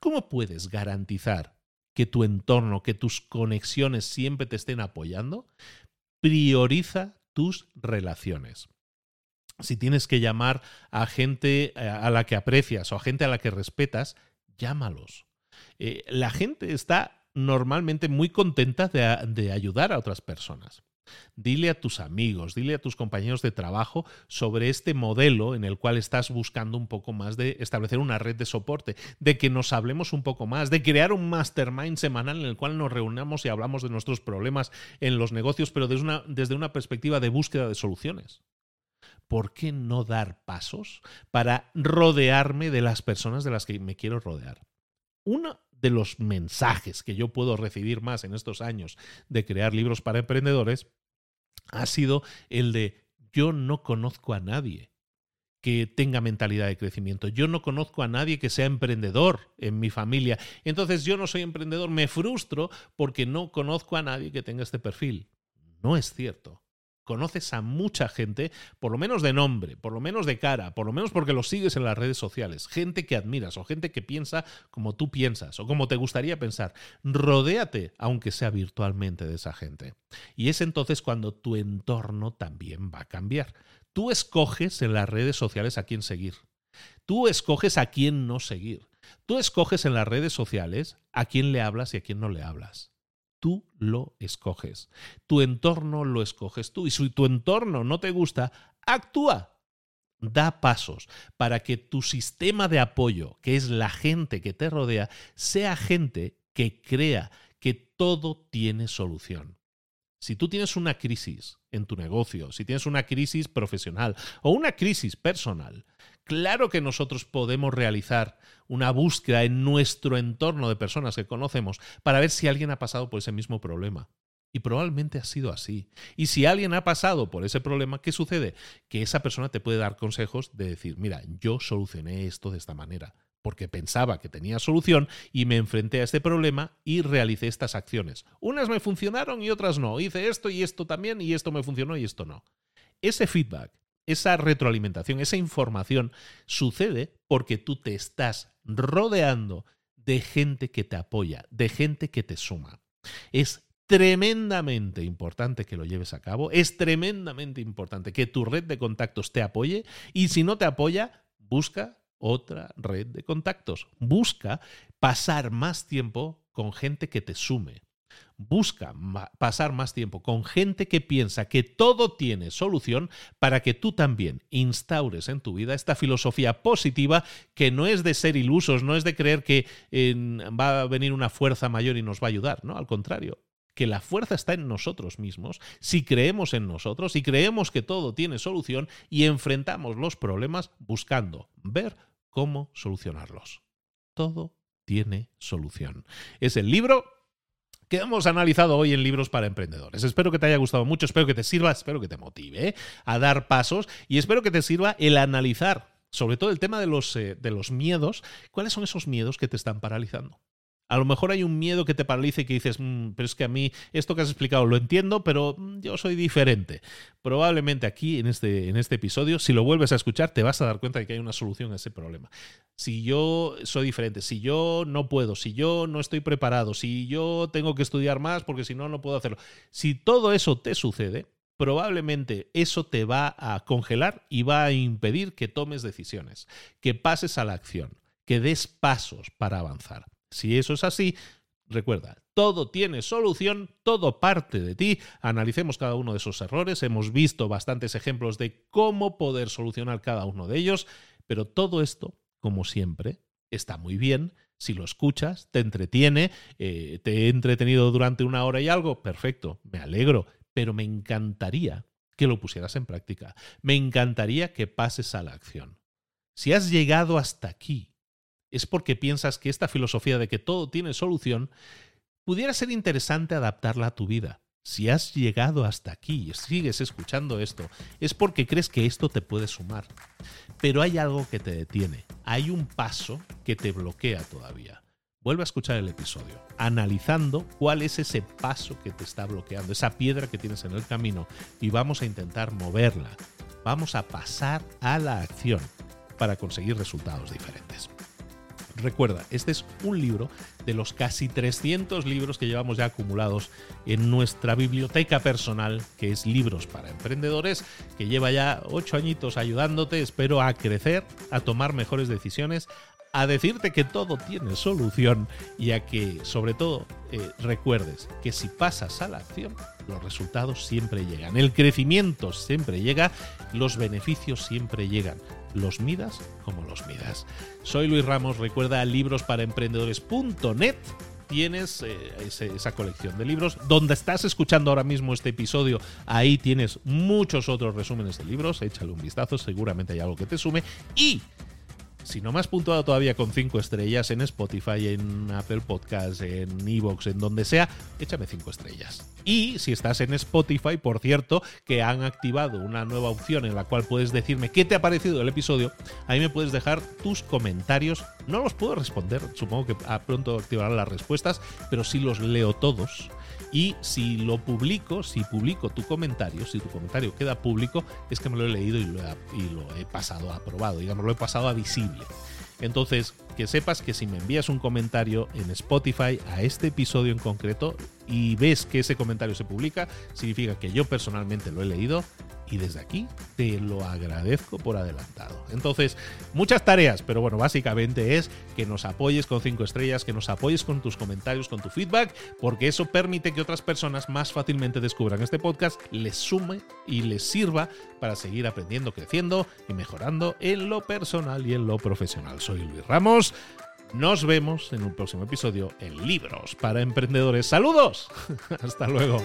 ¿Cómo puedes garantizar que tu entorno, que tus conexiones siempre te estén apoyando, prioriza tus relaciones. Si tienes que llamar a gente eh, a la que aprecias o a gente a la que respetas, llámalos. Eh, la gente está normalmente muy contenta de ayudar a otras personas. Dile a tus amigos, dile a tus compañeros de trabajo sobre este modelo en el cual estás buscando un poco más de establecer una red de soporte, de que nos hablemos un poco más, de crear un mastermind semanal en el cual nos reunamos y hablamos de nuestros problemas en los negocios, pero desde una, desde una perspectiva de búsqueda de soluciones. ¿Por qué no dar pasos para rodearme de las personas de las que me quiero rodear? Uno de los mensajes que yo puedo recibir más en estos años de crear libros para emprendedores ha sido el de yo no conozco a nadie que tenga mentalidad de crecimiento. Yo no conozco a nadie que sea emprendedor en mi familia. Entonces yo no soy emprendedor, me frustro porque no conozco a nadie que tenga este perfil. No es cierto conoces a mucha gente, por lo menos de nombre, por lo menos de cara, por lo menos porque los sigues en las redes sociales, gente que admiras o gente que piensa como tú piensas o como te gustaría pensar. Rodéate, aunque sea virtualmente, de esa gente. Y es entonces cuando tu entorno también va a cambiar. Tú escoges en las redes sociales a quién seguir. Tú escoges a quién no seguir. Tú escoges en las redes sociales a quién le hablas y a quién no le hablas tú lo escoges. Tu entorno lo escoges tú. Y si tu entorno no te gusta, actúa. Da pasos para que tu sistema de apoyo, que es la gente que te rodea, sea gente que crea que todo tiene solución. Si tú tienes una crisis en tu negocio, si tienes una crisis profesional o una crisis personal, Claro que nosotros podemos realizar una búsqueda en nuestro entorno de personas que conocemos para ver si alguien ha pasado por ese mismo problema. Y probablemente ha sido así. Y si alguien ha pasado por ese problema, ¿qué sucede? Que esa persona te puede dar consejos de decir, mira, yo solucioné esto de esta manera, porque pensaba que tenía solución y me enfrenté a este problema y realicé estas acciones. Unas me funcionaron y otras no. Hice esto y esto también y esto me funcionó y esto no. Ese feedback, esa retroalimentación, esa información sucede porque tú te estás rodeando de gente que te apoya, de gente que te suma. Es tremendamente importante que lo lleves a cabo, es tremendamente importante que tu red de contactos te apoye y si no te apoya, busca otra red de contactos. Busca pasar más tiempo con gente que te sume. Busca pasar más tiempo con gente que piensa que todo tiene solución para que tú también instaures en tu vida esta filosofía positiva que no es de ser ilusos, no es de creer que va a venir una fuerza mayor y nos va a ayudar, ¿no? Al contrario, que la fuerza está en nosotros mismos, si creemos en nosotros y creemos que todo tiene solución y enfrentamos los problemas buscando ver cómo solucionarlos. Todo tiene solución. Es el libro que hemos analizado hoy en Libros para Emprendedores. Espero que te haya gustado mucho, espero que te sirva, espero que te motive ¿eh? a dar pasos y espero que te sirva el analizar sobre todo el tema de los, eh, de los miedos. ¿Cuáles son esos miedos que te están paralizando? A lo mejor hay un miedo que te paralice y que dices, mm, pero es que a mí esto que has explicado lo entiendo, pero mm, yo soy diferente. Probablemente aquí en este, en este episodio, si lo vuelves a escuchar, te vas a dar cuenta de que hay una solución a ese problema. Si yo soy diferente, si yo no puedo, si yo no estoy preparado, si yo tengo que estudiar más porque si no, no puedo hacerlo. Si todo eso te sucede, probablemente eso te va a congelar y va a impedir que tomes decisiones, que pases a la acción, que des pasos para avanzar. Si eso es así, recuerda, todo tiene solución, todo parte de ti. Analicemos cada uno de esos errores. Hemos visto bastantes ejemplos de cómo poder solucionar cada uno de ellos, pero todo esto, como siempre, está muy bien. Si lo escuchas, te entretiene, eh, te he entretenido durante una hora y algo, perfecto, me alegro, pero me encantaría que lo pusieras en práctica. Me encantaría que pases a la acción. Si has llegado hasta aquí es porque piensas que esta filosofía de que todo tiene solución pudiera ser interesante adaptarla a tu vida. Si has llegado hasta aquí y sigues escuchando esto, es porque crees que esto te puede sumar. Pero hay algo que te detiene, hay un paso que te bloquea todavía. Vuelve a escuchar el episodio, analizando cuál es ese paso que te está bloqueando, esa piedra que tienes en el camino, y vamos a intentar moverla. Vamos a pasar a la acción para conseguir resultados diferentes. Recuerda, este es un libro de los casi 300 libros que llevamos ya acumulados en nuestra biblioteca personal, que es Libros para Emprendedores, que lleva ya 8 añitos ayudándote, espero, a crecer, a tomar mejores decisiones, a decirte que todo tiene solución y a que, sobre todo, eh, recuerdes que si pasas a la acción, los resultados siempre llegan, el crecimiento siempre llega, los beneficios siempre llegan los midas como los midas. Soy Luis Ramos, recuerda librosparaemprendedores.net tienes eh, esa colección de libros. Donde estás escuchando ahora mismo este episodio, ahí tienes muchos otros resúmenes de libros. Échale un vistazo, seguramente hay algo que te sume. Y si no me has puntuado todavía con 5 estrellas en Spotify, en Apple Podcasts, en Evox, en donde sea, échame 5 estrellas. Y si estás en Spotify, por cierto, que han activado una nueva opción en la cual puedes decirme qué te ha parecido el episodio, ahí me puedes dejar tus comentarios. No los puedo responder, supongo que pronto activarán las respuestas, pero sí los leo todos y si lo publico, si publico tu comentario, si tu comentario queda público, es que me lo he leído y lo he, y pasado a aprobado, digamos, lo he pasado a visible. Entonces, que sepas que si me envías un comentario en Spotify a este episodio en concreto y ves que ese comentario se publica, significa que yo personalmente lo he leído y desde aquí te lo agradezco por adelantado. Entonces, muchas tareas, pero bueno, básicamente es que nos apoyes con cinco estrellas, que nos apoyes con tus comentarios, con tu feedback, porque eso permite que otras personas más fácilmente descubran este podcast, les sume y les sirva para seguir aprendiendo, creciendo y mejorando en lo personal y en lo profesional. Soy Luis Ramos. Nos vemos en un próximo episodio en Libros para Emprendedores. Saludos. Hasta luego.